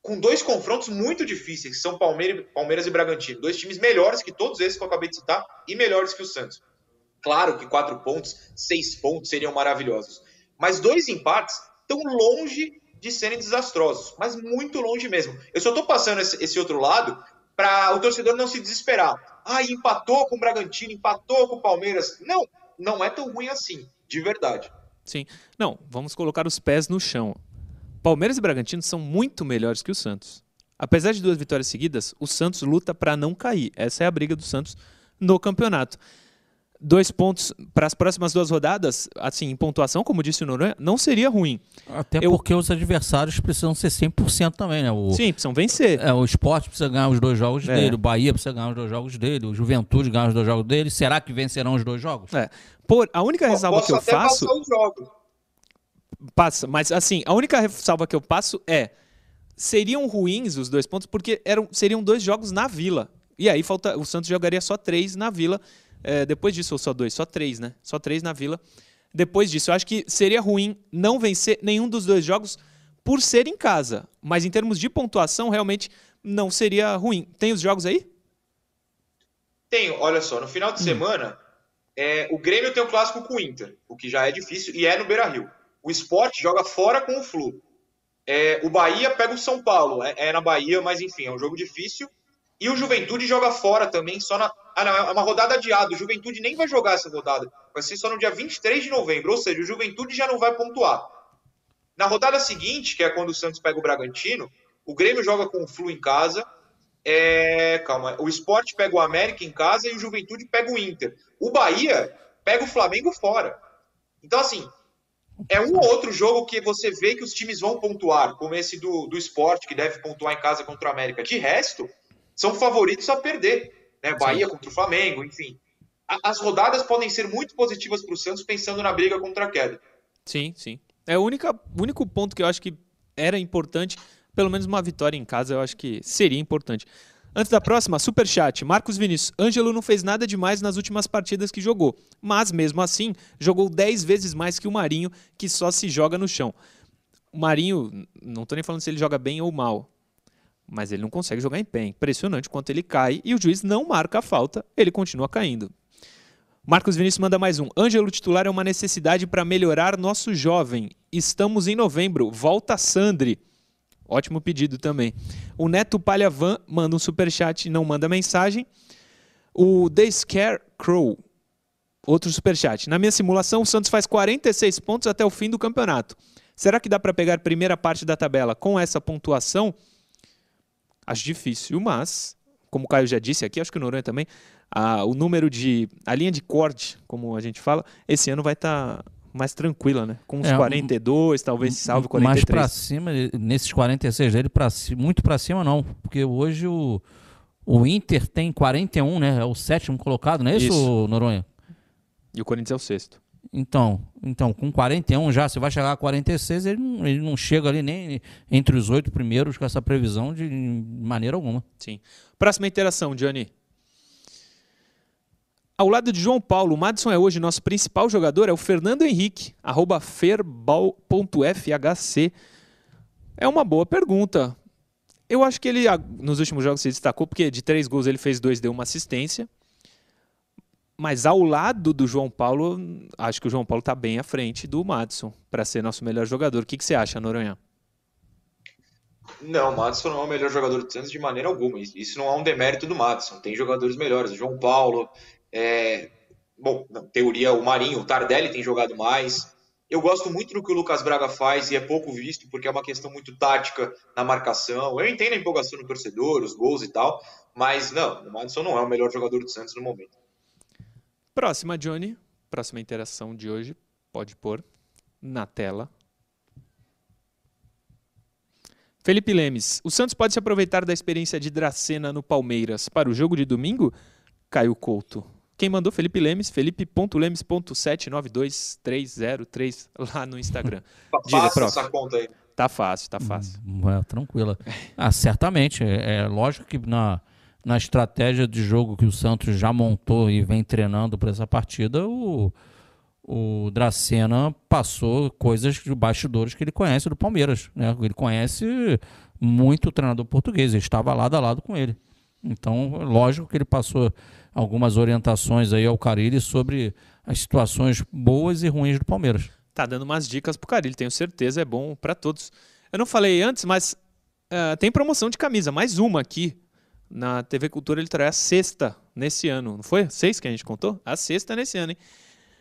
Com dois confrontos muito difíceis, que são Palmeiras, e Bragantino. Dois times melhores que todos esses que eu acabei de citar e melhores que o Santos. Claro que quatro pontos, seis pontos seriam maravilhosos. Mas dois empates estão longe de serem desastrosos, mas muito longe mesmo. Eu só estou passando esse, esse, outro lado para o torcedor não se desesperar. Ah, empatou com o Bragantino, empatou com o Palmeiras. Não, não é tão ruim assim, de verdade. Sim. Não, vamos colocar os pés no chão. Palmeiras e Bragantino são muito melhores que o Santos. Apesar de duas vitórias seguidas, o Santos luta para não cair. Essa é a briga do Santos no campeonato dois pontos para as próximas duas rodadas, assim, em pontuação, como disse o Noronha, não seria ruim. Até Eu... porque os adversários precisam ser 100% também, né? O... Sim, precisam vencer. É, o esporte precisa ganhar os dois jogos é. dele, o Bahia precisa ganhar os dois jogos dele, o Juventude ganhar os dois jogos dele. Será que vencerão os dois jogos? É. Por, a única ressalva que eu faço. Passa, mas assim, a única ressalva que eu passo é. Seriam ruins os dois pontos, porque eram, seriam dois jogos na vila. E aí falta, o Santos jogaria só três na vila é, depois disso, ou só dois? Só três, né? Só três na Vila. Depois disso, eu acho que seria ruim não vencer nenhum dos dois jogos por ser em casa. Mas em termos de pontuação, realmente não seria ruim. Tem os jogos aí? Tenho. Olha só, no final de hum. semana, é, o Grêmio tem um clássico com o Inter, o que já é difícil, e é no Beira-Rio. O Sport joga fora com o Flu. É, o Bahia pega o São Paulo. É, é na Bahia, mas enfim, é um jogo difícil. E o Juventude joga fora também, só na, ah, não, é uma rodada adiada. O Juventude nem vai jogar essa rodada. Vai ser só no dia 23 de novembro. Ou seja, o Juventude já não vai pontuar. Na rodada seguinte, que é quando o Santos pega o Bragantino, o Grêmio joga com o Flu em casa. É... Calma. O Sport pega o América em casa e o Juventude pega o Inter. O Bahia pega o Flamengo fora. Então, assim, é um ou outro jogo que você vê que os times vão pontuar, como esse do, do Sport, que deve pontuar em casa contra o América. De resto, são favoritos a perder né? Bahia Sim. contra o Flamengo, enfim. as rodadas podem ser muito positivas para o Santos pensando na briga contra a queda. Sim, sim. É o único, único ponto que eu acho que era importante, pelo menos uma vitória em casa, eu acho que seria importante. Antes da próxima, superchat. Marcos Vinícius. Ângelo não fez nada demais nas últimas partidas que jogou, mas mesmo assim jogou 10 vezes mais que o Marinho, que só se joga no chão. O Marinho, não estou nem falando se ele joga bem ou mal mas ele não consegue jogar em pé. Impressionante quanto ele cai e o juiz não marca a falta, ele continua caindo. Marcos Vinícius manda mais um. Ângelo titular é uma necessidade para melhorar nosso jovem. Estamos em novembro. Volta Sandri. Ótimo pedido também. O Neto Palhavan manda um superchat e não manda mensagem. O The Scarecrow, outro superchat. Na minha simulação, o Santos faz 46 pontos até o fim do campeonato. Será que dá para pegar a primeira parte da tabela com essa pontuação? Acho difícil, mas, como o Caio já disse aqui, acho que o Noronha também, a, o número de. a linha de corte, como a gente fala, esse ano vai estar. Tá mais tranquila, né? Com uns é, 42, talvez salve 43. Mais para cima, nesses 46 dele, pra, muito para cima não, porque hoje o, o Inter tem 41, né? É o sétimo colocado, não é isso, isso. Noronha? E o Corinthians é o sexto. Então, então, com 41 já, você vai chegar a 46, ele não, ele não chega ali nem entre os oito primeiros com essa previsão de maneira alguma. Sim. Próxima interação, Johnny. Ao lado de João Paulo, o Madison é hoje nosso principal jogador, é o Fernando Henrique, arroba ferbal.fhc. É uma boa pergunta. Eu acho que ele, nos últimos jogos, se destacou, porque de três gols ele fez dois, deu uma assistência. Mas ao lado do João Paulo, acho que o João Paulo está bem à frente do Madison para ser nosso melhor jogador. O que, que você acha, Noronha? Não, o Madison não é o melhor jogador do Santos de maneira alguma. Isso não é um demérito do Madison. Tem jogadores melhores. O João Paulo, é... bom, na teoria o Marinho, o Tardelli tem jogado mais. Eu gosto muito do que o Lucas Braga faz e é pouco visto porque é uma questão muito tática na marcação. Eu entendo a empolgação do torcedor, os gols e tal, mas não, o Madison não é o melhor jogador do Santos no momento. Próxima, Johnny. Próxima interação de hoje. Pode pôr na tela. Felipe Lemes, o Santos pode se aproveitar da experiência de Dracena no Palmeiras para o jogo de domingo? Caio Couto. Quem mandou? Felipe Lemes, felipe.lemes.792303 lá no Instagram. Tá Diga, fácil prof. essa conta aí. Tá fácil, tá fácil. Hum, é, tranquila. Ah, certamente. É, é lógico que na, na estratégia de jogo que o Santos já montou e vem treinando para essa partida, o, o Dracena passou coisas de bastidores que ele conhece do Palmeiras. Né? Ele conhece muito o treinador português, ele estava lado a lado com ele. Então, lógico que ele passou algumas orientações aí ao Carilli sobre as situações boas e ruins do Palmeiras. Tá dando umas dicas pro Carilho, tenho certeza, é bom para todos. Eu não falei antes, mas ah, tem promoção de camisa, mais uma aqui na TV Cultura Litoral, é a sexta nesse ano, não foi? Seis que a gente contou? A sexta nesse ano, hein?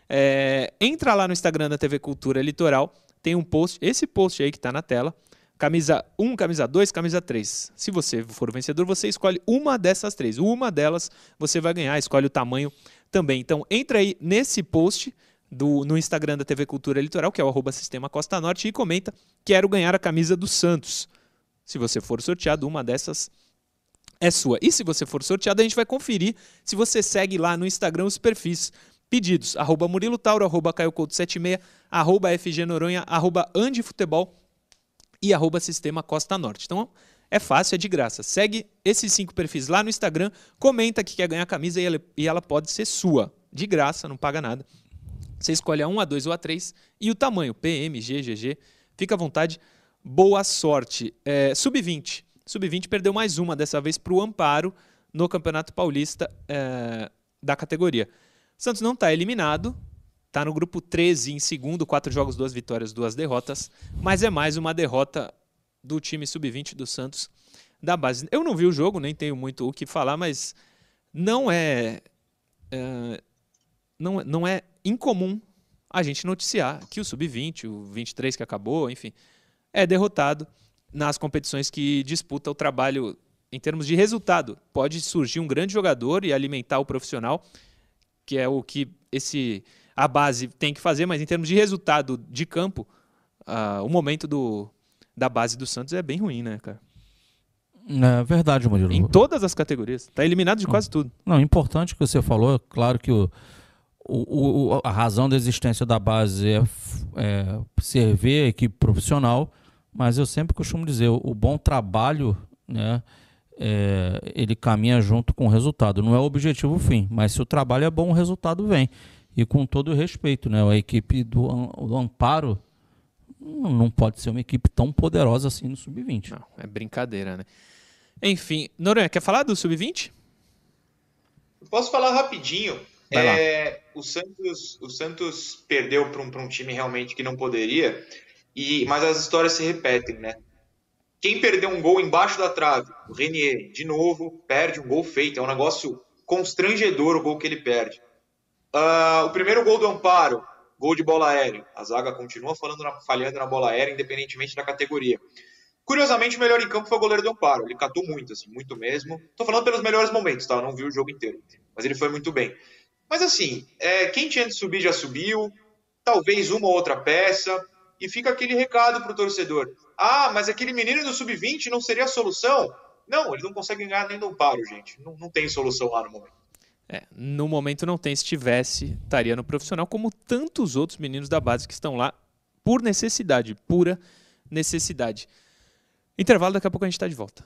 É, entra lá no Instagram da TV Cultura Litoral, tem um post, esse post aí que tá na tela, camisa 1, camisa 2, camisa 3. Se você for vencedor, você escolhe uma dessas três. Uma delas você vai ganhar, escolhe o tamanho também. Então entra aí nesse post do, no Instagram da TV Cultura Litoral, que é o arroba Sistema Costa Norte, e comenta: quero ganhar a camisa do Santos. Se você for sorteado, uma dessas é sua. E se você for sorteado, a gente vai conferir se você segue lá no Instagram os perfis pedidos. Arroba Murilo Tauro, arroba Caio Couto 76, arroba FG Noronha, arroba Andi Futebol e arroba Sistema Costa Norte. Então é fácil, é de graça. Segue esses cinco perfis lá no Instagram, comenta que quer ganhar a camisa e ela, e ela pode ser sua. De graça, não paga nada. Você escolhe a 1, a 2 ou a 3 e o tamanho, PM, G, GG. Fica à vontade. Boa sorte. É, Sub-20. Sub-20 perdeu mais uma, dessa vez para o Amparo, no Campeonato Paulista é, da categoria. Santos não está eliminado, está no grupo 13 em segundo, quatro jogos, duas vitórias, duas derrotas, mas é mais uma derrota do time Sub-20 do Santos da base. Eu não vi o jogo, nem tenho muito o que falar, mas não é, é não, não é incomum a gente noticiar que o sub-20, o 23 que acabou, enfim, é derrotado nas competições que disputa o trabalho em termos de resultado. Pode surgir um grande jogador e alimentar o profissional, que é o que esse a base tem que fazer, mas em termos de resultado de campo, ah, o momento do, da base do Santos é bem ruim, né, cara? É verdade, Murilo. Em todas as categorias. Está eliminado de quase tudo. Não, importante que você falou, claro que o, o, o, a razão da existência da base é, é, servir a equipe profissional, mas eu sempre costumo dizer, o, o bom trabalho, né, é, ele caminha junto com o resultado. Não é o objetivo o fim, mas se o trabalho é bom, o resultado vem. E com todo o respeito, né, a equipe do, do Amparo não pode ser uma equipe tão poderosa assim no Sub-20. Não, é brincadeira, né? Enfim, Noronha, quer falar do Sub-20? Posso falar rapidinho? É, o, Santos, o Santos perdeu para um, pra um time realmente que não poderia, e, mas as histórias se repetem, né? Quem perdeu um gol embaixo da trave? O Renier, de novo, perde um gol feito. É um negócio constrangedor o gol que ele perde. Ah, o primeiro gol do Amparo, gol de bola aérea. A zaga continua na- falhando na bola aérea, independentemente da categoria. Curiosamente, o melhor em campo foi o goleiro do Amparo. Ele catou muito, assim, muito mesmo. Tô falando pelos melhores momentos, tá? Eu não vi o jogo inteiro. Mas ele foi muito bem. Mas assim, é, quem tinha de subir já subiu. Talvez uma ou outra peça. E fica aquele recado pro torcedor. Ah, mas aquele menino do sub-20 não seria a solução? Não, eles não conseguem ganhar nem do Amparo, gente. Não, não tem solução lá no momento. É, no momento não tem. Se tivesse, estaria no profissional, como tantos outros meninos da base que estão lá por necessidade, pura necessidade. Intervalo, daqui a pouco a gente está de volta.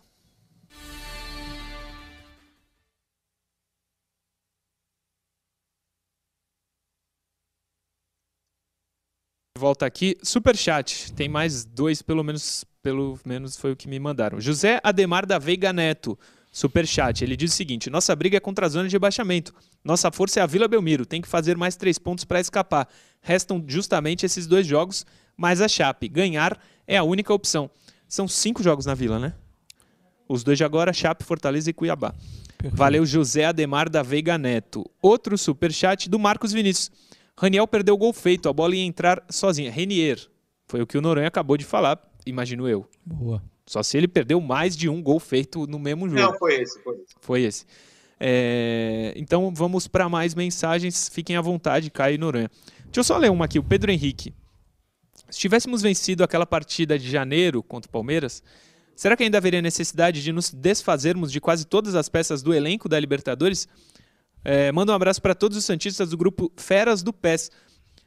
Volta aqui, superchat. Tem mais dois, pelo menos, pelo menos foi o que me mandaram. José Ademar da Veiga Neto, superchat. Ele diz o seguinte: nossa briga é contra a zona de rebaixamento. Nossa força é a Vila Belmiro. Tem que fazer mais três pontos para escapar. Restam justamente esses dois jogos, mas a Chape. Ganhar é a única opção. São cinco jogos na Vila, né? Os dois de agora, Chape, Fortaleza e Cuiabá. Valeu, José Ademar da Veiga Neto. Outro superchat do Marcos Vinícius. Raniel perdeu o gol feito, a bola ia entrar sozinha. Renier. Foi o que o Noronha acabou de falar, imagino eu. Boa. Só se ele perdeu mais de um gol feito no mesmo jogo. Não, foi esse, foi esse. Foi esse. É, Então vamos para mais mensagens. Fiquem à vontade, Caio e Noronha. Deixa eu só ler uma aqui. O Pedro Henrique. Se tivéssemos vencido aquela partida de janeiro contra o Palmeiras, Será que ainda haveria necessidade de nos desfazermos de quase todas as peças do elenco da Libertadores? É, manda um abraço para todos os Santistas do grupo Feras do PES.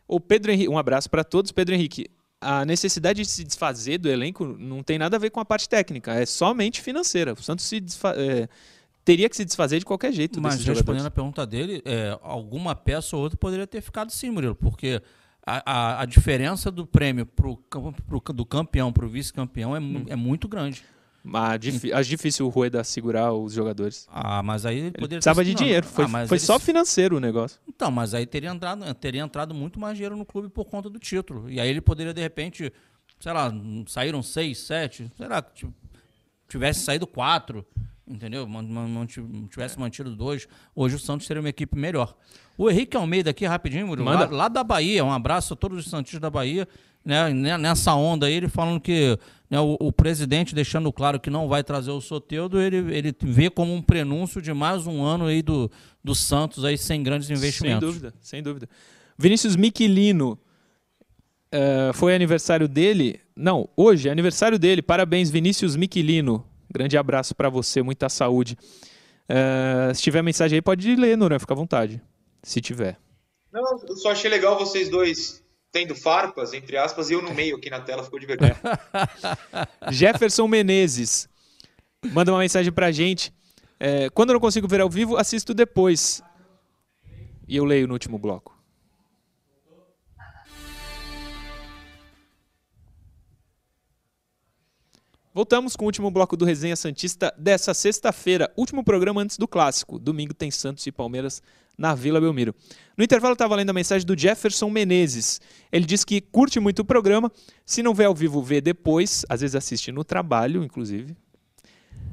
O Pedro Henrique, um abraço para todos. Pedro Henrique, a necessidade de se desfazer do elenco não tem nada a ver com a parte técnica, é somente financeira. O Santos se é, teria que se desfazer de qualquer jeito. Mas respondendo jogadores. a pergunta dele, é, alguma peça ou outra poderia ter ficado sim, Murilo, porque a, a, a diferença do prêmio pro, pro, do campeão para o vice-campeão é, hum. é muito grande. Mas acho difícil o Rueda segurar os jogadores. Ah, mas aí ele poderia precisava de dinheiro. Foi, ah, foi só financeiro o negócio. Então, mas aí teria entrado, teria entrado muito mais dinheiro no clube por conta do título. E aí ele poderia, de repente, sei lá, saíram seis, sete, sei lá, tivesse saído quatro, entendeu? Não tivesse mantido dois. Hoje o Santos seria uma equipe melhor. O Henrique Almeida aqui, rapidinho, Murilo, lá, lá, da Bahia. Um abraço a todos os Santos da Bahia. Né, nessa onda aí, ele falando que né, o, o, presidente deixando claro que não vai trazer o Soteudo, ele, ele vê como um prenúncio de mais um ano aí do, do Santos aí sem grandes investimentos. Sem dúvida, sem dúvida. Vinícius Miquilino, uh, foi aniversário dele, não, hoje é aniversário dele, parabéns Vinícius Miquilino, grande abraço para você, muita saúde. Uh, se tiver mensagem aí, pode ler, Noran, fica à vontade, se tiver. Não, eu só achei legal vocês dois tendo farpas, entre aspas, e eu no meio aqui na tela, ficou divertido. Jefferson Menezes manda uma mensagem pra gente. É, quando eu não consigo ver ao vivo, assisto depois. E eu leio no último bloco. Voltamos com o último bloco do Resenha Santista dessa sexta-feira, último programa antes do clássico. Domingo tem Santos e Palmeiras na Vila Belmiro. No intervalo estava lendo a mensagem do Jefferson Menezes. Ele diz que curte muito o programa, se não vê ao vivo, vê depois, às vezes assiste no trabalho, inclusive.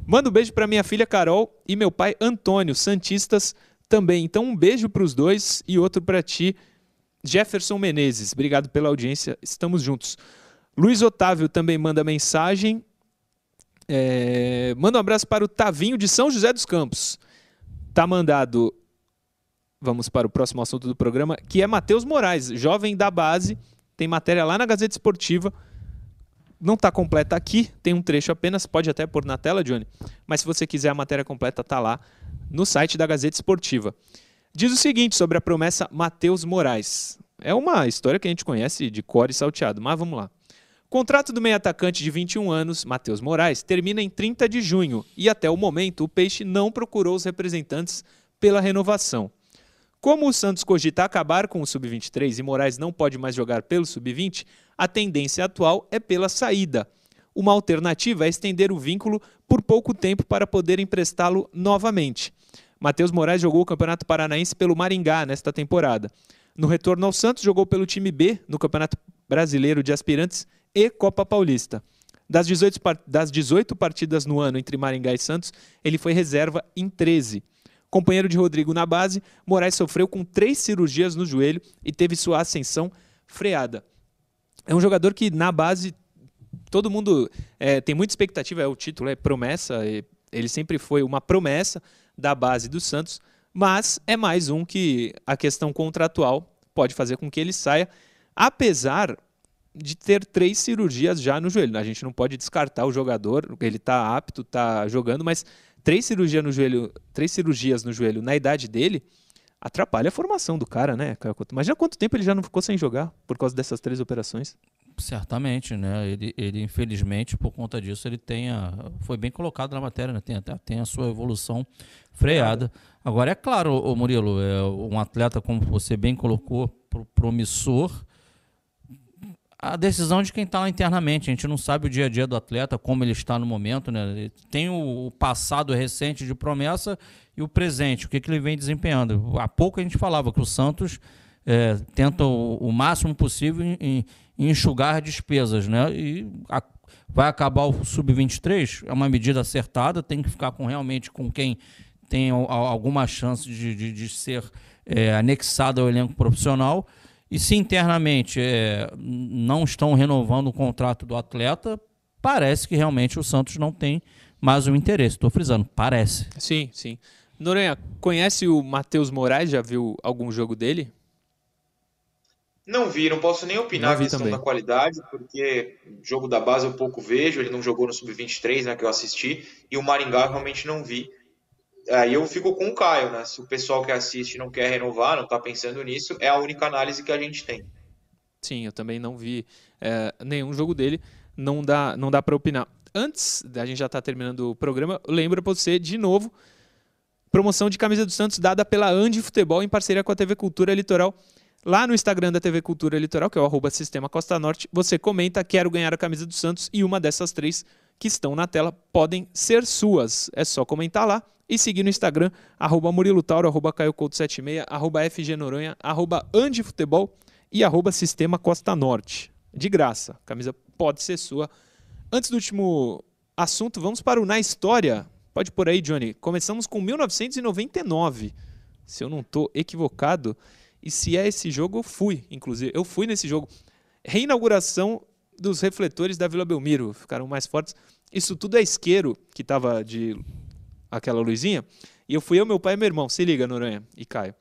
Manda um beijo para minha filha Carol e meu pai Antônio, santistas também. Então um beijo para os dois e outro para ti, Jefferson Menezes. Obrigado pela audiência, estamos juntos. Luiz Otávio também manda mensagem. É... Manda um abraço para o Tavinho de São José dos Campos. Tá mandado vamos para o próximo assunto do programa, que é Matheus Moraes, jovem da base, tem matéria lá na Gazeta Esportiva. Não está completa aqui, tem um trecho apenas, pode até pôr na tela, Johnny. Mas se você quiser a matéria completa, está lá no site da Gazeta Esportiva. Diz o seguinte sobre a promessa Matheus Moraes. É uma história que a gente conhece de cor e salteado, mas vamos lá. Contrato do meio atacante de 21 anos, Matheus Moraes, termina em 30 de junho e até o momento o Peixe não procurou os representantes pela renovação. Como o Santos cogita acabar com o sub-23 e Moraes não pode mais jogar pelo sub-20, a tendência atual é pela saída. Uma alternativa é estender o vínculo por pouco tempo para poder emprestá-lo novamente. Matheus Moraes jogou o Campeonato Paranaense pelo Maringá nesta temporada. No retorno ao Santos, jogou pelo time B no Campeonato Brasileiro de Aspirantes e Copa Paulista. Das 18, das 18 partidas no ano entre Maringá e Santos, ele foi reserva em 13. Companheiro de Rodrigo na base, Moraes sofreu com três cirurgias no joelho e teve sua ascensão freada. É um jogador que na base todo mundo é, tem muita expectativa, é o título, é promessa, ele sempre foi uma promessa da base do Santos, mas é mais um que a questão contratual pode fazer com que ele saia, apesar de ter três cirurgias já no joelho. A gente não pode descartar o jogador, ele está apto, está jogando, mas três cirurgias no joelho, três cirurgias no joelho na idade dele, atrapalha a formação do cara, né? Imagina quanto tempo ele já não ficou sem jogar por causa dessas três operações. Certamente, né? Ele, ele infelizmente, por conta disso, ele tem a, foi bem colocado na matéria, né? Tem, tem a sua evolução freada. Agora, é claro, Murilo, é um atleta, como você bem colocou, promissor, a decisão de quem está lá internamente. A gente não sabe o dia a dia do atleta, como ele está no momento. Né? Tem o passado recente de promessa e o presente, o que, que ele vem desempenhando. Há pouco a gente falava que o Santos é, tenta o, o, máximo possível em, em, enxugar despesas. Né? E a, vai acabar o sub-23, é uma medida acertada, tem que ficar com realmente com quem tem alguma chance de, de, de ser é, anexado ao elenco profissional. E se internamente é, não estão renovando o contrato do atleta, parece que realmente o Santos não tem mais o interesse. Estou frisando, parece. Sim, sim. Noronha, conhece o Matheus Moraes? Já viu algum jogo dele? Não vi, não posso nem opinar a questão também. da qualidade, porque jogo da base eu pouco vejo, ele não jogou no Sub-23, né, que eu assisti, e o Maringá eu realmente não vi. Aí eu fico com o Caio, né? Se o pessoal que assiste não quer renovar, não tá pensando nisso, é a única análise que a gente tem. Sim, eu também não vi é, nenhum jogo dele, não dá, não dá para opinar. Antes da gente já estar terminando o programa, lembra pra você de novo promoção de camisa do Santos dada pela Andi Futebol em parceria com a TV Cultura Litoral. Lá no Instagram da TV Cultura Litoral, que é o arroba Sistema Costa Norte, você comenta quero ganhar a camisa do Santos e uma dessas três que estão na tela podem ser suas. É só comentar lá e seguir no Instagram, arroba Murilo Tauro, arroba Caio Couto 76, arroba FG Noronha, arroba Andi Futebol e arroba Sistema Costa Norte. De graça, a camisa pode ser sua. Antes do último assunto, vamos para o Na História. Pode por aí, Johnny. Começamos com 1999. Se eu não estou equivocado. E se é esse jogo, eu fui, inclusive. Eu fui nesse jogo. Reinauguração dos refletores da Vila Belmiro. Ficaram mais fortes. Isso tudo é isqueiro, que estava de aquela luzinha. E eu fui eu, meu pai e meu irmão. Se liga, Noronha e Caio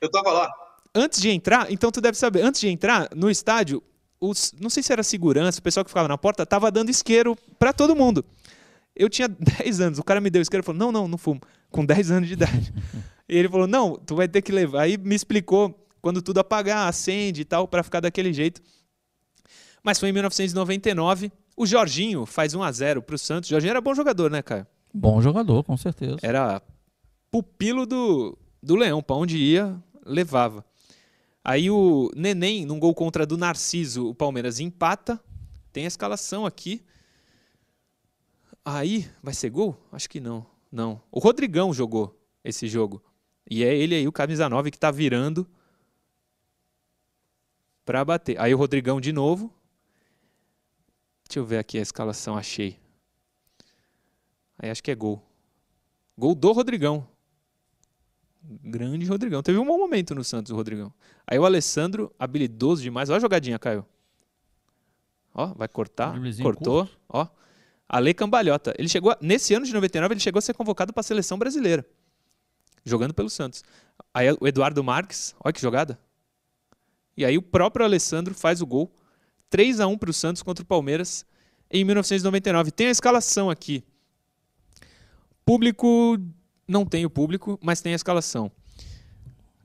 Eu tava lá. antes de entrar, então tu deve saber, antes de entrar no estádio, os, não sei se era segurança, o pessoal que ficava na porta, tava dando isqueiro pra todo mundo. Eu tinha 10 anos, o cara me deu isqueiro e falou: Não, não, não fumo. Com 10 anos de idade. E ele falou: Não, tu vai ter que levar. Aí me explicou quando tudo apagar, acende e tal, pra ficar daquele jeito. Mas foi em 1999. O Jorginho faz 1 a 0 pro Santos. O Jorginho era bom jogador, né, Caio? Bom jogador, com certeza. Era pupilo do, do Leão, pra onde ia, levava. Aí o Neném, num gol contra do Narciso, o Palmeiras empata. Tem a escalação aqui. Aí, vai ser gol? Acho que não. Não. O Rodrigão jogou esse jogo. E é ele aí, o camisa 9, que tá virando pra bater. Aí o Rodrigão de novo. Deixa eu ver aqui a escalação, achei. Aí acho que é gol. Gol do Rodrigão. Grande Rodrigão. Teve um bom momento no Santos, o Rodrigão. Aí o Alessandro, habilidoso demais. Olha a jogadinha, Caio. Ó, vai cortar. Cortou. Ó. Ale Cambalhota. Ele chegou, a- nesse ano de 99, ele chegou a ser convocado para a seleção brasileira. Jogando pelo Santos. Aí o Eduardo Marques, olha que jogada. E aí o próprio Alessandro faz o gol. 3 a 1 para o Santos contra o Palmeiras em 1999. Tem a escalação aqui. Público não tem o público, mas tem a escalação.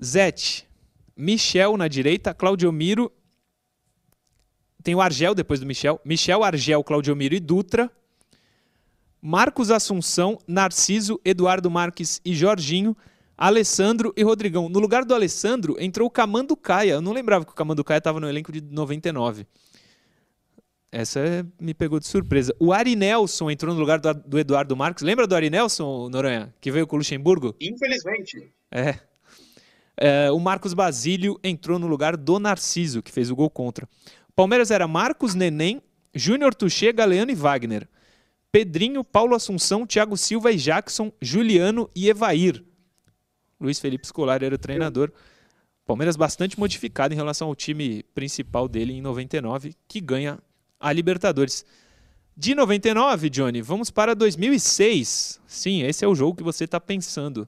Zete, Michel na direita, Claudio Miro. Tem o Argel depois do Michel. Michel, Argel, Claudio Miro e Dutra. Marcos Assunção, Narciso, Eduardo Marques e Jorginho. Alessandro e Rodrigão. No lugar do Alessandro entrou o Camando Caia. Eu não lembrava que o Camando Caia estava no elenco de 99. Essa é- me pegou de surpresa. O Ari Nelson entrou no lugar do, do Eduardo Marques. Lembra do Ari Nelson, Noronha? Que veio com o Luxemburgo? Infelizmente. É. É, o Marcos Basílio entrou no lugar do Narciso, que fez o gol contra. Palmeiras era Marcos Neném, Júnior Tuchê, Galeano e Wagner. Pedrinho, Paulo Assunção, Thiago Silva e Jackson, Juliano e Evair. Luiz Felipe Scolari era o treinador. Palmeiras bastante modificado em relação ao time principal dele em 99, que ganha a Libertadores. De 99, Johnny, vamos para 2006. Sim, esse é o jogo que você está pensando.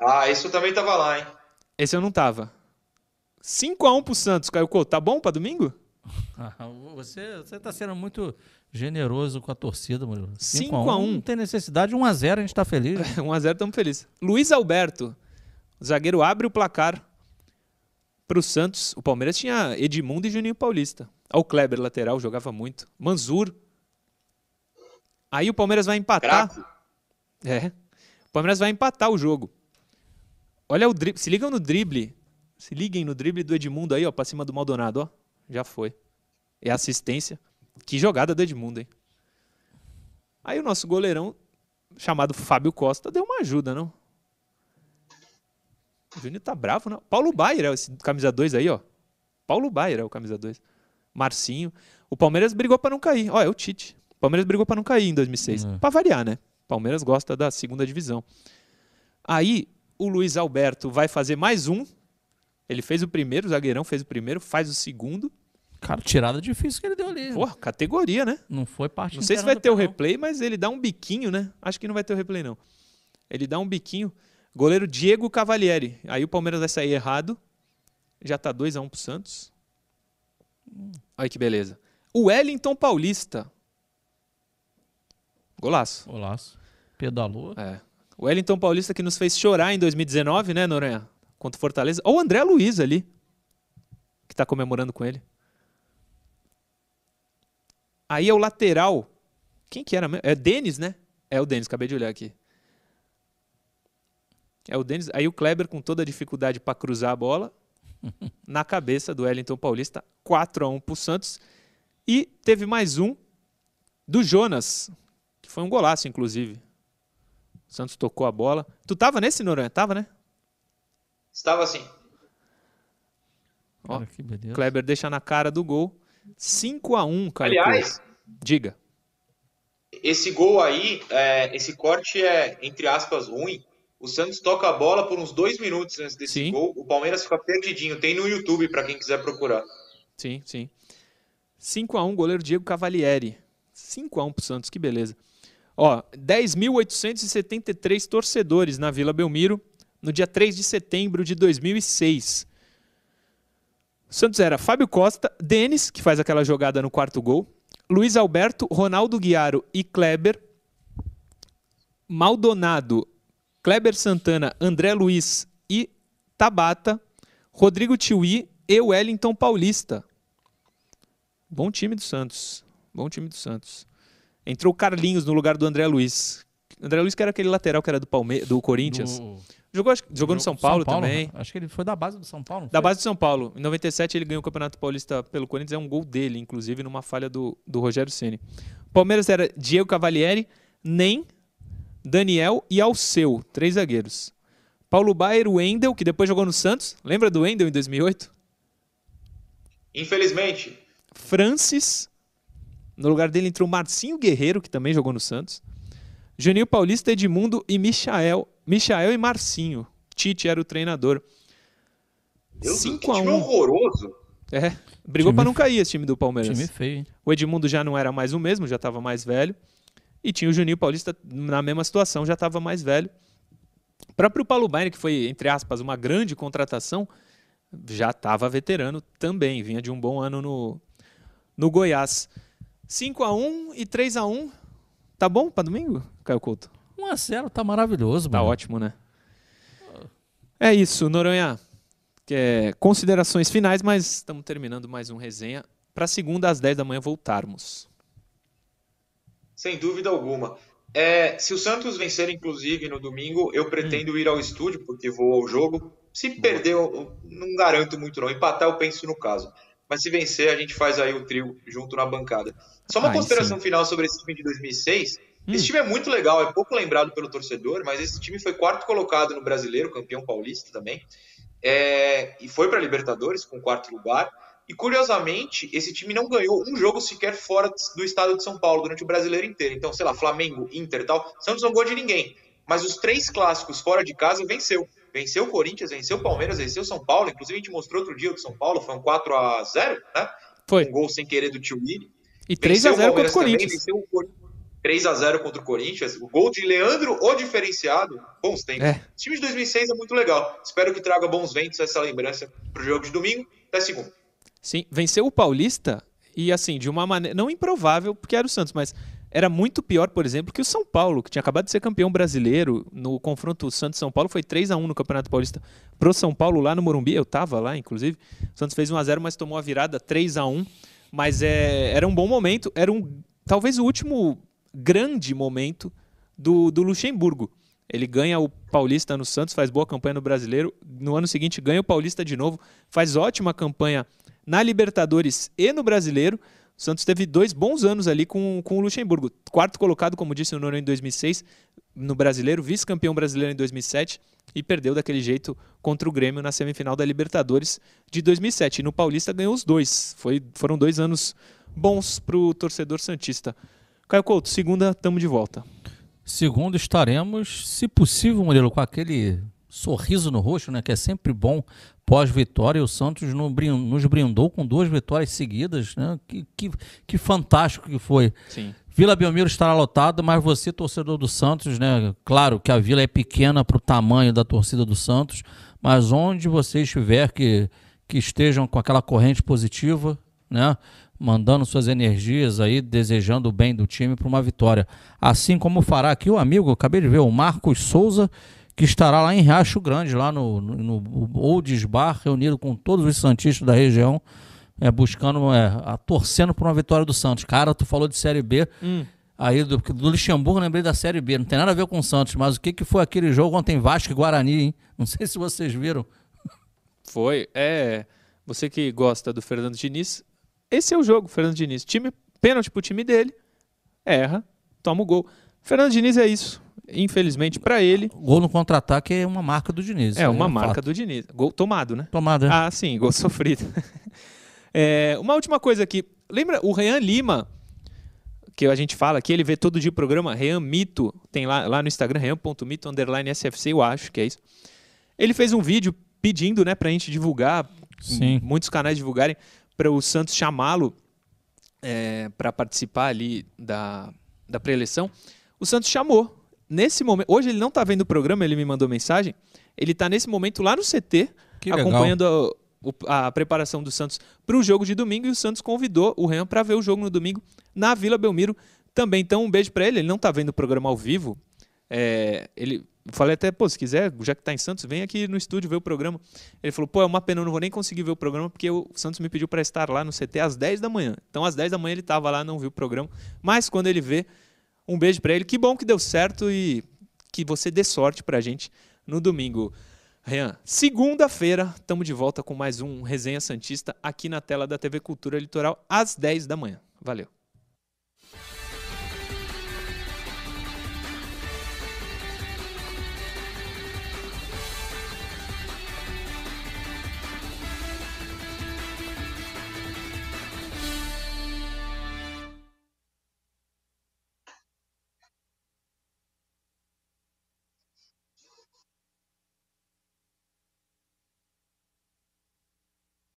Ah, isso também tava lá, hein? Esse eu não tava. 5x1 pro Santos, Caio Couto. Tá bom pra domingo? Ah, Você, você tá sendo muito generoso com a torcida, Murilo. 5 5 a 1. Não tem necessidade. 1 a 0 a gente tá feliz. 1x0, estamos felizes. Luiz Alberto. O zagueiro abre o placar pro Santos. O Palmeiras tinha Edmundo e Juninho Paulista. Olha o Kleber, lateral, jogava muito. Manzur. Aí o Palmeiras vai empatar. Craque. É. O Palmeiras vai empatar o jogo. Olha o drible. Se ligam no drible. Se liguem no drible do Edmundo aí, ó, pra cima do Maldonado, ó. Já foi. É assistência. Que jogada do Edmundo, hein? Aí o nosso goleirão, chamado Fábio Costa, deu uma ajuda, não? O Júnior tá bravo, não? Paulo Baier é esse camisa 2 aí, ó. Paulo Baier é o camisa 2. Marcinho. O Palmeiras brigou pra não cair. Ó, é o Tite. O Palmeiras brigou pra não cair em 2006. É. Pra variar, né? Palmeiras gosta da segunda divisão. Aí o Luiz Alberto vai fazer mais um. Ele fez o primeiro, o zagueirão fez o primeiro, faz o segundo. Cara, tirada difícil que ele deu ali. Porra, categoria, né? Não foi parte Não sei se vai ter o replay, mas ele dá um biquinho, né? Acho que não vai ter o replay, não. Ele dá um biquinho. Goleiro Diego Cavalieri. Aí o Palmeiras vai sair errado. Já tá 2x1 pro Santos. Olha que beleza. O Wellington Paulista. Golaço. Golaço. Pedalou. É. O Wellington Paulista que nos fez chorar em 2019, né, Noronha? Contra o Fortaleza. Ou o André Luiz ali, que tá comemorando com ele. Aí é o lateral. Quem que era mesmo? É Denis, né? É o Denis, acabei de olhar aqui. É o Denis. Aí o Kleber com toda a dificuldade para cruzar a bola. na cabeça do Wellington Paulista. 4 a 1 pro Santos. E teve mais um do Jonas, que foi um golaço, inclusive. O Santos tocou a bola. Tu tava nesse, Noronha? Tava, né? Estava assim. Ó, Cara, que beleza. Kleber deixa na cara do gol. 5 a 1 Caio Aliás. Diga. esse gol aí, é, esse corte é, entre aspas, ruim. O Santos toca a bola por uns dois minutos antes desse Sim. gol. O Palmeiras fica perdidinho. Tem no YouTube para quem quiser procurar. Sim, sim. 5 a 1 goleiro Diego Cavalieri. 5 a 1 pro Santos, que beleza. Ó, 10.873 torcedores na Vila Belmiro no dia 3 de setembro de 2006. Santos era Fábio Costa, Denis, que faz aquela jogada no quarto gol, Luiz Alberto, Ronaldo Guiaro e Kleber, Maldonado, Kleber Santana, André Luiz e Tabata, Rodrigo Tiuí e Wellington Paulista. Bom time do Santos. Bom time do Santos. Entrou Carlinhos no lugar do André Luiz. André Luiz que era aquele lateral que era do, Palme do Corinthians. Do- Jogou, acho jogou no São Paulo, também. né? Acho que ele foi da base do São Paulo. Da foi? base do São Paulo. Em 97 ele ganhou o Campeonato Paulista pelo Corinthians. É um gol dele, inclusive, numa falha do, do Rogério Ceni. Palmeiras era Diego Cavalieri, Nem, Daniel e Alceu. Três zagueiros. Paulo Baier, Wendel, que depois jogou no Santos. Lembra do Wendel em 2008? Infelizmente, Francis. No lugar dele entrou Marcinho Guerreiro, que também jogou no Santos. Juninho Paulista, Edmundo e Michael. Michael e Marcinho. Tite era o treinador. Deus, que 5 a time 1 horroroso. É, brigou pra não cair esse time do Palmeiras. Time feio, hein? O Edmundo já não era mais o mesmo, já estava mais velho. E tinha o Juninho Paulista na mesma situação, já estava mais velho. O próprio Paulo Baier, que foi, entre aspas, uma grande contratação, já estava veterano também. Vinha de um bom ano no, no Goiás. 5 a 1 e 3 a 1 Tá bom para domingo, Caio Couto? 1x0, tá maravilhoso, Tá mano. ótimo, né? É isso, Noronha. Que é considerações finais, mas estamos terminando mais um resenha. Para segunda às 10 da manhã voltarmos. Sem dúvida alguma. É, se o Santos vencer, inclusive, no domingo, eu pretendo ir ao estúdio, porque vou ao jogo. Se perder, eu não garanto muito, não. Empatar, eu penso no caso. Mas se vencer, a gente faz aí o trio junto na bancada. Só uma Aí consideração sim. final sobre esse time de 2006. Hum. Esse time é muito legal, é pouco lembrado pelo torcedor, mas esse time foi quarto colocado no Brasileiro, campeão paulista também. É, e foi para Libertadores com quarto lugar. E curiosamente, esse time não ganhou um jogo sequer fora do estado de São Paulo durante o brasileiro inteiro. Então, sei lá, Flamengo, Inter e tal. Santos não ganhou de ninguém. Mas os três clássicos fora de casa venceu. Venceu o Corinthians, venceu o Palmeiras, venceu o São Paulo. Inclusive, a gente mostrou outro dia o do São Paulo, foi um 4 a 0 né? Foi. Um gol sem querer do Tio Willi. E 3 a 0 contra o Palmeiras também, Corinthians. venceu o Cor- 3 a 0 contra o Corinthians. O gol de Leandro, o diferenciado. Bons tempos. É. O time de 2006 é muito legal. Espero que traga bons ventos essa lembrança pro jogo de domingo. Até segunda. Sim, venceu o Paulista e assim, de uma maneira não improvável, porque era o Santos, mas era muito pior, por exemplo, que o São Paulo, que tinha acabado de ser campeão brasileiro no confronto Santos-São Paulo, foi 3 a 1 no Campeonato Paulista pro São Paulo lá no Morumbi, eu tava lá, inclusive. O Santos fez 1 a 0, mas tomou a virada 3 a 1, mas é, era um bom momento, era um talvez o último grande momento do, do Luxemburgo. Ele ganha o Paulista no Santos, faz boa campanha no Brasileiro. No ano seguinte, ganha o Paulista de novo, faz ótima campanha na Libertadores e no Brasileiro. O Santos teve dois bons anos ali com, com o Luxemburgo. Quarto colocado, como disse o Nono, em 2006, no Brasileiro, vice-campeão brasileiro em 2007 e perdeu daquele jeito contra o Grêmio na semifinal da Libertadores de 2007. E no Paulista ganhou os dois. Foi, foram dois anos bons para o torcedor Santista. Caio Couto, segunda, estamos de volta. Segundo, estaremos, se possível, Murilo, com aquele sorriso no rosto, né? Que é sempre bom pós-vitória. O Santos nos brindou com duas vitórias seguidas, né? Que, que, que fantástico que foi. Sim. Vila Belmiro estará lotada, mas você, torcedor do Santos, né? Claro que a vila é pequena para o tamanho da torcida do Santos, mas onde você estiver, que, que estejam com aquela corrente positiva, né? Mandando suas energias aí, desejando o bem do time para uma vitória. Assim como fará aqui o amigo, acabei de ver, o Marcos Souza, que estará lá em Riacho Grande, lá no, no, no Olds Bar, reunido com todos os santistas da região, é, buscando, é, a, torcendo por uma vitória do Santos. Cara, tu falou de Série B. Hum. Aí do, do Luxemburgo lembrei da Série B. Não tem nada a ver com o Santos, mas o que, que foi aquele jogo ontem Vasco e Guarani, hein? Não sei se vocês viram. Foi. É. Você que gosta do Fernando Diniz, esse é o jogo, Fernando Diniz. Time, pênalti pro time dele, erra, toma o gol. Fernando Diniz é isso. Infelizmente para ele. Gol no contra-ataque é uma marca do Diniz. É uma é marca fato. do Diniz. Gol tomado, né? Tomado, é. Ah, sim, gol sofrido. é, uma última coisa aqui. Lembra o Rean Lima, que a gente fala aqui, ele vê todo dia o programa Rean Mito, tem lá, lá no Instagram, rean.mito, underline SFC, eu acho que é isso. Ele fez um vídeo pedindo, né, pra gente divulgar, Sim. muitos canais divulgarem, para o Santos chamá-lo é, para participar ali da, da pré-eleição. O Santos chamou. Nesse momento, hoje ele não está vendo o programa, ele me mandou mensagem. Ele está nesse momento lá no CT, que acompanhando a, a, preparação do Santos para o jogo de domingo e o Santos convidou o Renan para ver o jogo no domingo na Vila Belmiro também. Então, um beijo para ele. Ele não está vendo o programa ao vivo. É, ele falei até, pô, se quiser, já que está em Santos, vem aqui no estúdio ver o programa. Ele falou, pô, é uma pena, eu não vou nem conseguir ver o programa porque o Santos me pediu para estar lá no CT às 10 da manhã. Então, às 10 da manhã ele estava lá, não viu o programa. Mas quando ele vê, um beijo para ele. Que bom que deu certo e que você dê sorte para a gente no domingo. Rian, segunda-feira estamos de volta com mais um Resenha Santista aqui na tela da TV Cultura Litoral às 10 da manhã. Valeu.